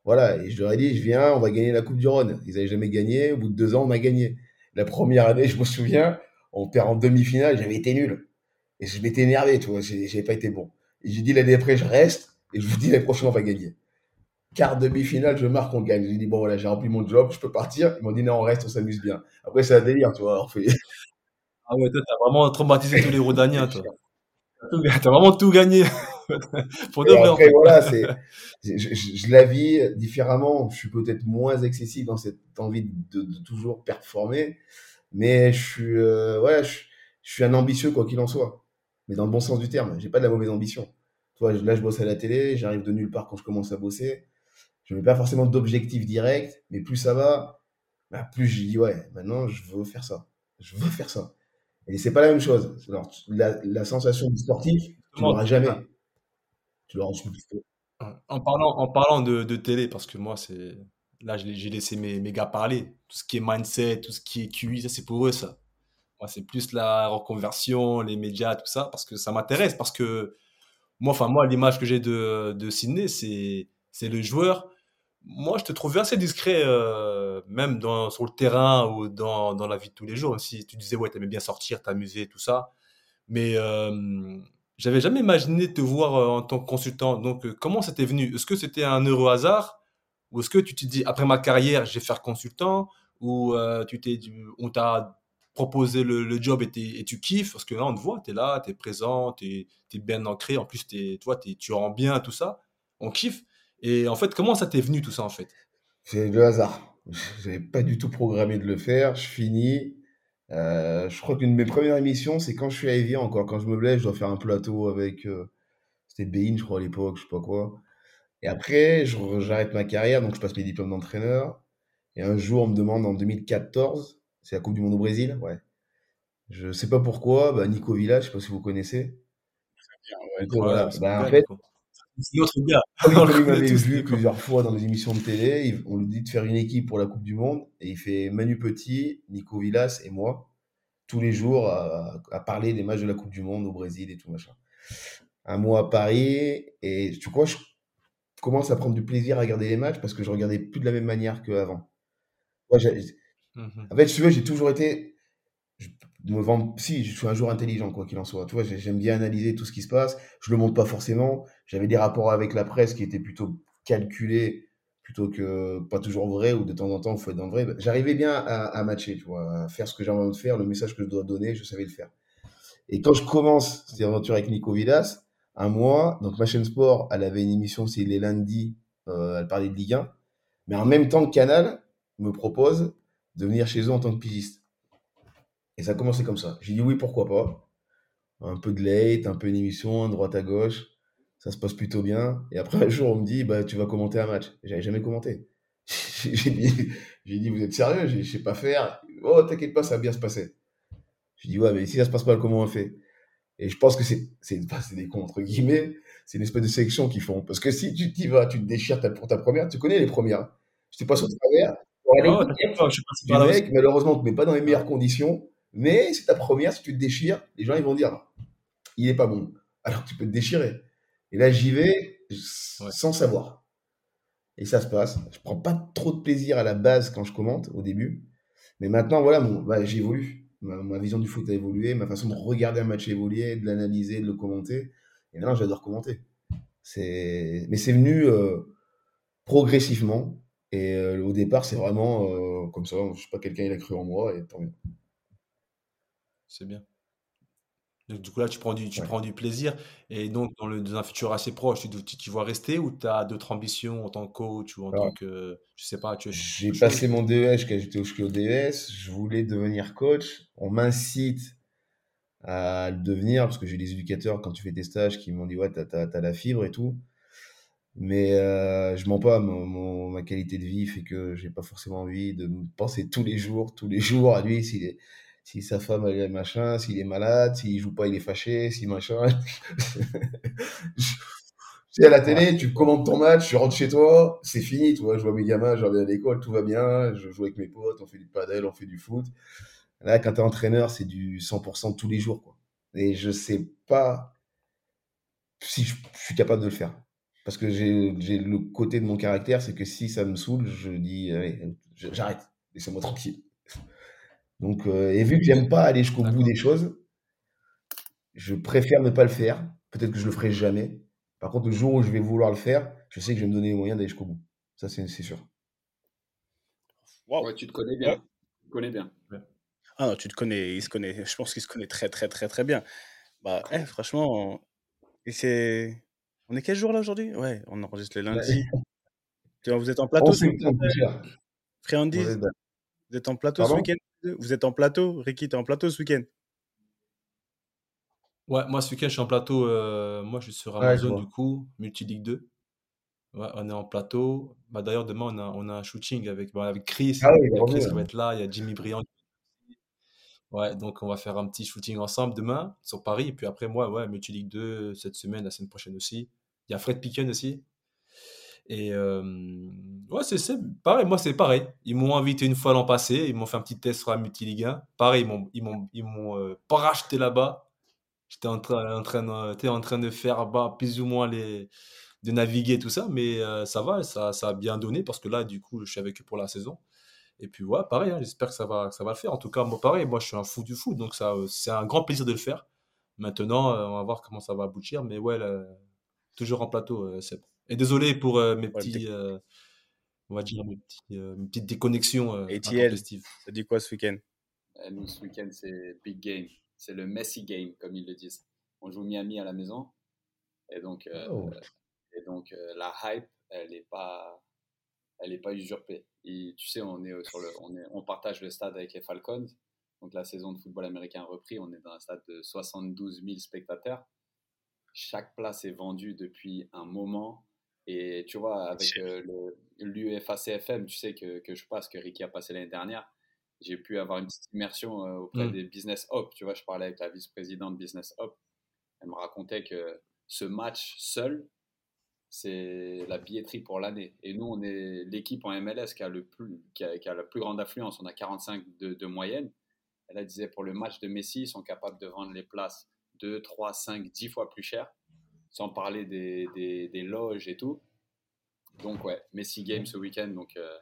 Voilà, et je leur ai dit, je viens, on va gagner la Coupe du Rhône. Ils n'avaient jamais gagné. Au bout de deux ans, on a gagné. La première année, je me souviens, on perd en demi-finale, j'avais été nul. Et je m'étais énervé, tu vois, j'avais pas été bon. Et j'ai dit l'année après, je reste, et je vous dis l'année prochaine, on va gagner. Quart demi-finale, je marque, on gagne. J'ai dit, bon, voilà, j'ai rempli mon job, je peux partir. Ils m'ont dit, non, on reste, on s'amuse bien. Après, c'est un délire, tu vois. Ah ouais, toi, t'as vraiment traumatisé tous les Rodaniens, toi. T'as vraiment tout gagné. Pour de après, voilà, c'est, je, je, la vis différemment. Je suis peut-être moins excessif dans cette envie de, de toujours performer, mais je suis, euh, ouais, je, je, suis un ambitieux quoi qu'il en soit, mais dans le bon sens du terme. J'ai pas de la mauvaise ambition. Toi, là, je bosse à la télé, j'arrive de nulle part quand je commence à bosser. Je mets pas forcément d'objectif direct, mais plus ça va, bah, plus je dis ouais, maintenant je veux faire ça, je veux faire ça. Et c'est pas la même chose. Alors, la, la sensation du sportif, tu l'auras jamais. Tu l'auras en parlant, en parlant de, de télé, parce que moi, c'est là, j'ai laissé mes, mes, gars parler. Tout ce qui est mindset, tout ce qui est QI, ça, c'est pour eux, ça. Moi, c'est plus la reconversion, les médias, tout ça, parce que ça m'intéresse. Parce que moi, enfin, moi, l'image que j'ai de, de Sydney, c'est le joueur moi, je te trouvais assez discret, euh, même dans, sur le terrain ou dans, dans la vie de tous les jours. si tu disais, ouais, t'aimais bien sortir, t'amuser, tout ça. Mais euh, j'avais jamais imaginé te voir euh, en tant que consultant. Donc, euh, comment c'était venu? Est-ce que c'était un heureux hasard? Ou est-ce que tu t'es dit, après ma carrière, je vais faire consultant? Ou tu t'es, on t'a proposé le, job et, tu kiffes? Parce que là, on te voit, tu es là, tu es présent, tu es, bien ancré. En plus, es, toi, tu rends bien, tout ça. On kiffe. Et en fait, comment ça t'est venu tout ça en fait? C'est le hasard. Je n'avais pas du tout programmé de le faire. Je finis. Euh, je crois qu'une de mes premières émissions, c'est quand je suis à Evian encore. Quand je me blesse, je dois faire un plateau avec. Euh, c'était Bein, je crois, à l'époque, je sais pas quoi. Et après, j'arrête ma carrière, donc je passe mes diplômes d'entraîneur. Et un jour, on me demande en 2014, c'est la Coupe du Monde au Brésil, ouais. Je sais pas pourquoi, bah, Nico Villa, je sais pas si vous connaissez. Ouais, voilà. bah, en fait, c'est notre gars. Il m'avait vu plusieurs fois dans des émissions de télé. On lui dit de faire une équipe pour la Coupe du Monde. Et il fait Manu Petit, Nico Villas et moi, tous les jours, à, parler des matchs de la Coupe du Monde au Brésil et tout machin. Un mois à Paris. Et tu vois, je commence à prendre du plaisir à regarder les matchs parce que je regardais plus de la même manière qu'avant. Ouais, mmh en fait, tu veux, j'ai toujours été me vendre. Si, je suis un jour intelligent, quoi qu'il en soit. Tu vois, j'aime bien analyser tout ce qui se passe. Je le montre pas forcément. J'avais des rapports avec la presse qui étaient plutôt calculés, plutôt que pas toujours vrais, ou de temps en temps, il faut être dans le vrai. J'arrivais bien à, à, matcher, tu vois, à faire ce que j'ai envie de faire, le message que je dois donner, je savais le faire. Et quand je commence cette aventure avec Nico Vidas, un mois, donc ma chaîne sport, elle avait une émission, c'est les lundis, euh, elle parlait de Ligue 1. Mais en même temps, Canal me propose de venir chez eux en tant que pigiste. Et ça a commencé comme ça. J'ai dit oui, pourquoi pas. Un peu de late, un peu une émission, droite à gauche. Ça se passe plutôt bien. Et après, un jour, on me dit, bah, tu vas commenter un match. J'avais jamais commenté. j'ai dit, dit, vous êtes sérieux? Je sais pas faire. Oh, t'inquiète pas, ça va bien se passer. J'ai dit, ouais, mais si ça se passe pas, comment on fait? Et je pense que c'est, des cons, entre guillemets. C'est une espèce de sélection qu'ils font. Parce que si tu t'y vas, tu te déchires pour ta première, tu connais les premières. Je t'ai pas sur travers, du mec, malheureusement, on te met pas dans les meilleures conditions, mais c'est ta première, si tu te déchires, les gens ils vont dire il est pas bon. Alors tu peux te déchirer. Et là, j'y vais sans savoir. Et ça se passe. Je prends pas trop de plaisir à la base quand je commente au début. Mais maintenant, voilà, bon, bah, j'évolue. Ma, ma, vision du foot a évolué, ma façon de regarder un match a évolué, de l'analyser, de le commenter. Et maintenant, j'adore commenter. C'est, mais c'est venu euh, progressivement. Et euh, au départ, c'est vraiment euh, comme ça. Je sais pas, quelqu'un il a cru en moi et tant mieux. C'est bien. Donc, du coup, là, tu prends du, tu prends du plaisir. Et donc, dans, le, dans un futur assez proche, tu, tu, tu vas rester ou tu as d'autres ambitions en tant que coach ou en tant que. Je sais pas. J'ai passé mon DES quand j'étais au DES. Je voulais devenir coach. On m'incite à le devenir parce que j'ai des éducateurs quand tu fais tes stages qui m'ont dit Ouais, t'as as, la fibre et tout. Mais euh, je mens pas, mon, ma qualité de vie fait que j'ai pas forcément envie de penser tous les jours, tous les jours à lui s'il est si sa femme elle est machin, s'il est malade, s'il joue pas, il est fâché, si machin. tu sais, à la télé, tu commandes ton match, tu rentres chez toi, c'est fini, tu vois, je vois mes gamins, je reviens à l'école, tout va bien, je joue avec mes potes, on fait du padel, on fait du foot. Là, quand t'es entraîneur, c'est du 100% tous les jours, quoi. Et je sais pas si je, suis capable de le faire. Parce que j'ai le côté de mon caractère, c'est que si ça me saoule, je dis, allez, j'arrête, laissez-moi tranquille. Donc, euh, et vu que j'aime pas aller jusqu'au bout des choses, je préfère ne pas le faire. Peut-être que je le ferai jamais. Par contre, le jour où je vais vouloir le faire, je sais que je vais me donner les moyens d'aller jusqu'au bout. Ça, c'est sûr. Ouais, tu te connais bien. Tu te connais bien. Ah non, tu te connais, il se connaît, je pense qu'il se connaît très, très, très, très bien. Bah, eh, franchement, et c'est. On est quel jour là aujourd'hui? Ouais, on enregistre le lundi. Vous êtes en plateau ce week-end Friandise? Vous êtes en plateau ce week-end? Vous êtes en plateau Ricky, tu es en plateau ce week-end Ouais, moi ce week-end, je suis en plateau. Euh, moi, je suis sur Amazon, du coup, Multi-Ligue 2. Ouais, on est en plateau. Bah, D'ailleurs, demain, on a, on a un shooting avec, bah, avec Chris. Ah il y a Chris qui va être là, il y a Jimmy Briand. Ouais, donc on va faire un petit shooting ensemble demain sur Paris. Et puis après, moi, ouais, Multi-Ligue 2 cette semaine, la semaine prochaine aussi. Il y a Fred Picken aussi. Et ouais, c'est pareil, moi c'est pareil. Ils m'ont invité une fois l'an passé, ils m'ont fait un petit test sur la Multiligue 1. Pareil, ils m'ont m'ont pas racheté là-bas. J'étais en train en train en train de faire bah, plus ou moins les de naviguer tout ça, mais ça va, ça, ça a bien donné parce que là du coup, je suis avec eux pour la saison. Et puis ouais, pareil, hein, j'espère que ça va ça va le faire. En tout cas, moi pareil, moi je suis un fou du foot, donc ça c'est un grand plaisir de le faire. Maintenant, on va voir comment ça va aboutir, mais ouais, toujours en plateau, c'est et désolé pour euh, mes petits, euh, on va dire mes, petits, euh, mes petites déconnexions. Et TL, ça dit quoi ce week-end? Nous, ce week-end, c'est big game. C'est le Messi game, comme ils le disent. On joue Miami à la maison. Et donc, oh. et donc la hype, elle n'est pas, elle est pas usurpée. Et, tu sais, on, est sur le, on, est, on partage le stade avec les Falcons. Donc la saison de football américain repris, on est dans un stade de 72 000 spectateurs. Chaque place est vendue depuis un moment. Et tu vois, avec euh, l'UFACFM, tu sais que, que, je passe, que Ricky a passé l'année dernière, j'ai pu avoir une petite immersion euh, auprès mmh. des Business Hop. Tu vois, je parlais avec la vice-présidente Business Hop. Elle me racontait que ce match seul, c'est la billetterie pour l'année. Et nous, on est l'équipe en MLS qui a, le plus, qui a, qui a la plus grande affluence. On a 45 de, de moyenne. Elle disait pour le match de Messi, ils sont capables de vendre les places 2, 3, 5, 10 fois plus cher sans parler des, des, des, loges et tout. Donc ouais, Messi Game ce week-end. Donc euh,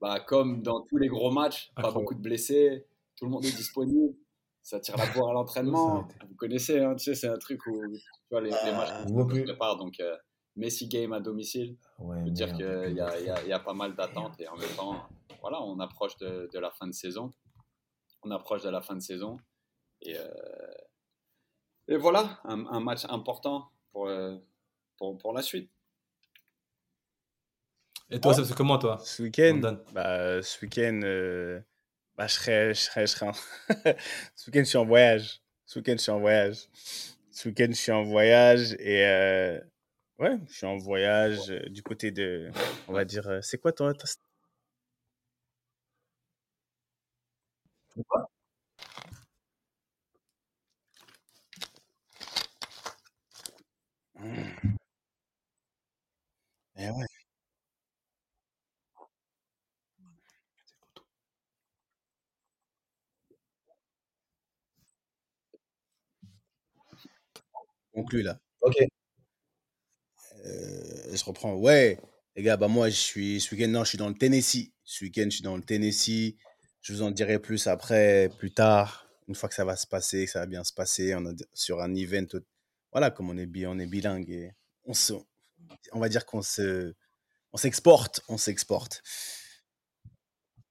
bah, comme dans tous les gros matchs, pas beaucoup de blessés, tout le monde est disponible. Ça tire la boire à l'entraînement. Vous connaissez, hein, tu sais, c'est un truc où tu vois, les, les matchs on se prépare. Donc euh, Messi Game à domicile. Ouais, je veux dire qu'il y, y, a, y a pas mal d'attentes et en même temps, voilà, on approche de, de, la fin de saison. On approche de la fin de saison. Et, euh, et voilà, un, un match important pour, euh, pour, pour, la suite. Et toi, c'est comment toi Ce week-end bah, Ce week-end, euh, bah, je serai. Je serai, je serai en... ce week-end, je suis en voyage. Ce week-end, je suis en voyage. Ce week-end, je suis en voyage et. Euh, ouais, je suis en voyage du côté de. On va dire. C'est quoi ton. Mmh. Et ouais. Là. Ok. Euh, je reprends. Ouais, les gars, bah moi, je suis ce week-end, non, je suis dans le Tennessee. Ce week-end, je suis dans le Tennessee. Je vous en dirai plus après, plus tard, une fois que ça va se passer, que ça va bien se passer. On est sur un event voilà, comme on est, bi- on est bilingue et on se, on va dire qu'on se, on s'exporte, on s'exporte.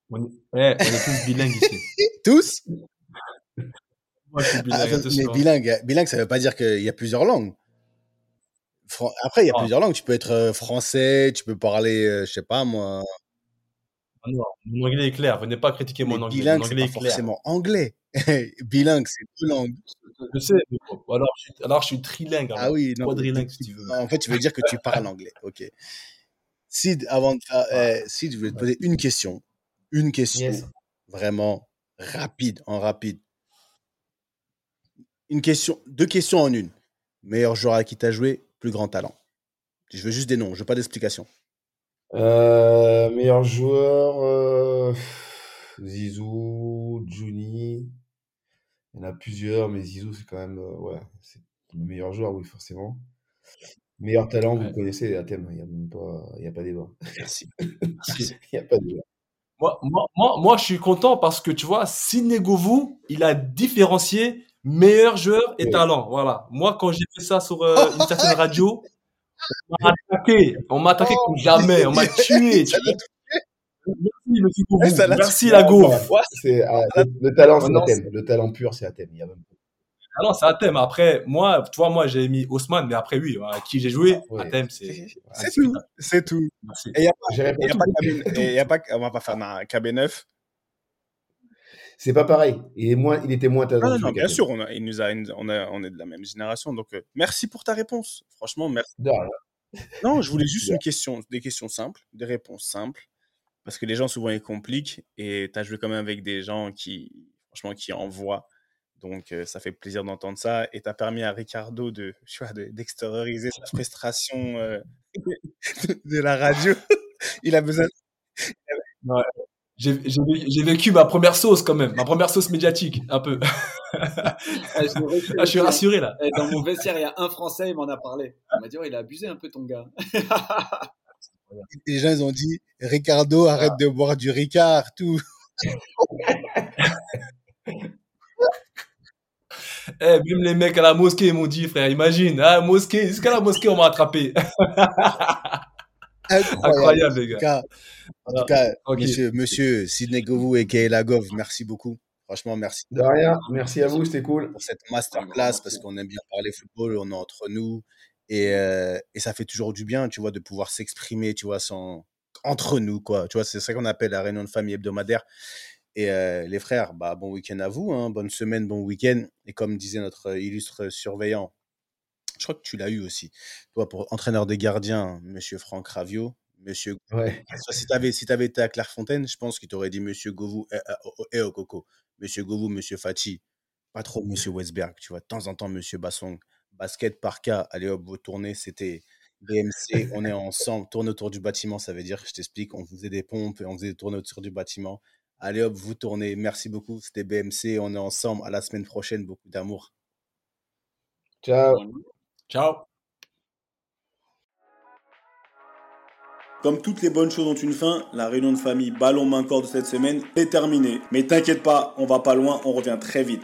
On est, ouais, on est tous bilingues ici. Tous? Moi, je suis Ah, bilingue, mais attention. bilingue, bilingue, ça veut pas dire qu'il y a plusieurs langues. Fran- Après, il y a Ah. plusieurs langues. Tu peux être euh, français, tu peux parler, euh, je sais pas moi. Ah non, mon anglais est clair. Venez pas critiquer Mais mon anglais. bilingue, Mon c'est anglais pas est clair. forcément anglais. bilingue, c'est deux langues. Je sais, mais bon, alors, je suis, alors je suis trilingue. Ah oui, non. Quadrilingue, si tu veux. En fait, tu veux dire que tu parles anglais. Ok. Sid, avant de faire, euh, Sid, je voulais te poser une question. Une question Yes. vraiment rapide, en rapide. Une question, deux questions en une. Meilleur joueur à qui t'as joué, plus grand talent. Je veux juste des noms, je veux pas d'explication. Euh, meilleur joueur, euh, Zizou, Juni. Il y en a plusieurs, mais Zizou, c'est quand même, euh, ouais, c'est le meilleur joueur, oui, forcément. Meilleur talent, vous connaissez, Athème, il n'y a même pas, il y a pas débat. Merci. Il n'y a pas débat. Moi, moi, moi, moi, je suis content parce que tu vois, Sinegovu, il a différencié meilleur joueur et talent. Voilà. Moi, quand j'ai fait ça sur euh, une certaine radio, on m'a attaqué. On m'a attaqué comme jamais. On m'a tué. tu. Merci. Eh, ça Merci, la Gauve. C'est, ah, le, le talent, c'est non, Athème. Le talent pur, c'est Athème. Il y a même Ah non, c'est thème. Après, moi, tu vois, moi, j'ai mis Haussmann, mais après, oui, à qui j'ai joué, Ouais. thème, c'est. C'est tout. C'est tout. Merci. Et il n'y a, pas KB, et y a pas, on va pas faire un KB9. C'est pas pareil. Il, est moins, il était moins Ah non, talentueux. non, bien sûr, on, a, il nous a, on, a- on est de la même génération. Donc, euh, merci pour ta réponse. Franchement, merci. Rien. Non, je voulais juste une question, des questions simples, des réponses simples. Parce que les gens, souvent, ils compliquent. Et tu as joué quand même avec des gens qui, franchement, qui envoient. Donc, euh, ça fait plaisir d'entendre ça. Et tu as permis à Ricardo de, tu vois, de- d'extérioriser sa frustration euh, de la radio. Il a besoin. J'ai j'ai vé- j'ai vécu ma première sauce quand même, ma première sauce médiatique, un peu. Ah, je Ah, je suis rassuré là. Eh, Dans mon vestiaire, il y a un Français, il m'en a parlé. Il m'a dit, oh, il a abusé un peu ton gars. Les gens, ils ont dit Ricardo, arrête de boire du Ricard, tout. Eh, même les mecs à la mosquée ils m'ont dit, frère, imagine, ah, mosquée, jusqu'à la mosquée, on m'a attrapé. Incroyable. Incroyable, les En tout gars. cas, en tout cas Ok. monsieur, monsieur Sidney Govou et Kaela Gov, merci beaucoup. Franchement, merci De rien. Merci à vous, c'était cool. pour cette masterclass parce qu'on aime bien parler football, on est entre nous et, euh, et ça fait toujours du bien, tu vois, de pouvoir s'exprimer, tu vois, sans entre nous, quoi. Tu vois, c'est ça qu'on appelle la réunion de famille hebdomadaire. Et euh, les frères, bah, bon week-end à vous, hein, bonne semaine, bon week-end. Et comme disait notre illustre surveillant, je crois que tu l'as eu aussi, toi, pour entraîneur des gardiens, monsieur Franck Ravio, monsieur Ouais. si tu avais, si t'avais été à Clairefontaine, je pense qu'il t'aurait dit Monsieur Govou et, et au Coco. Monsieur Govou, Monsieur Fachi. Pas trop Monsieur Westberg, tu vois. De temps en temps, Monsieur Bassong. Basket par cas, allez hop, vous tournez, c'était BMC, on est ensemble. Tourner autour du bâtiment, ça veut dire, je t'explique, on faisait des pompes et on faisait des tournées autour du bâtiment. Allez hop, vous tournez. Merci beaucoup, c'était BMC, on est ensemble. À la semaine prochaine, beaucoup d'amour. Ciao. Ciao. Comme toutes les bonnes choses ont une fin, la réunion de famille ballon main corps de cette semaine est terminée. Mais t'inquiète pas, on va pas loin, on revient très vite.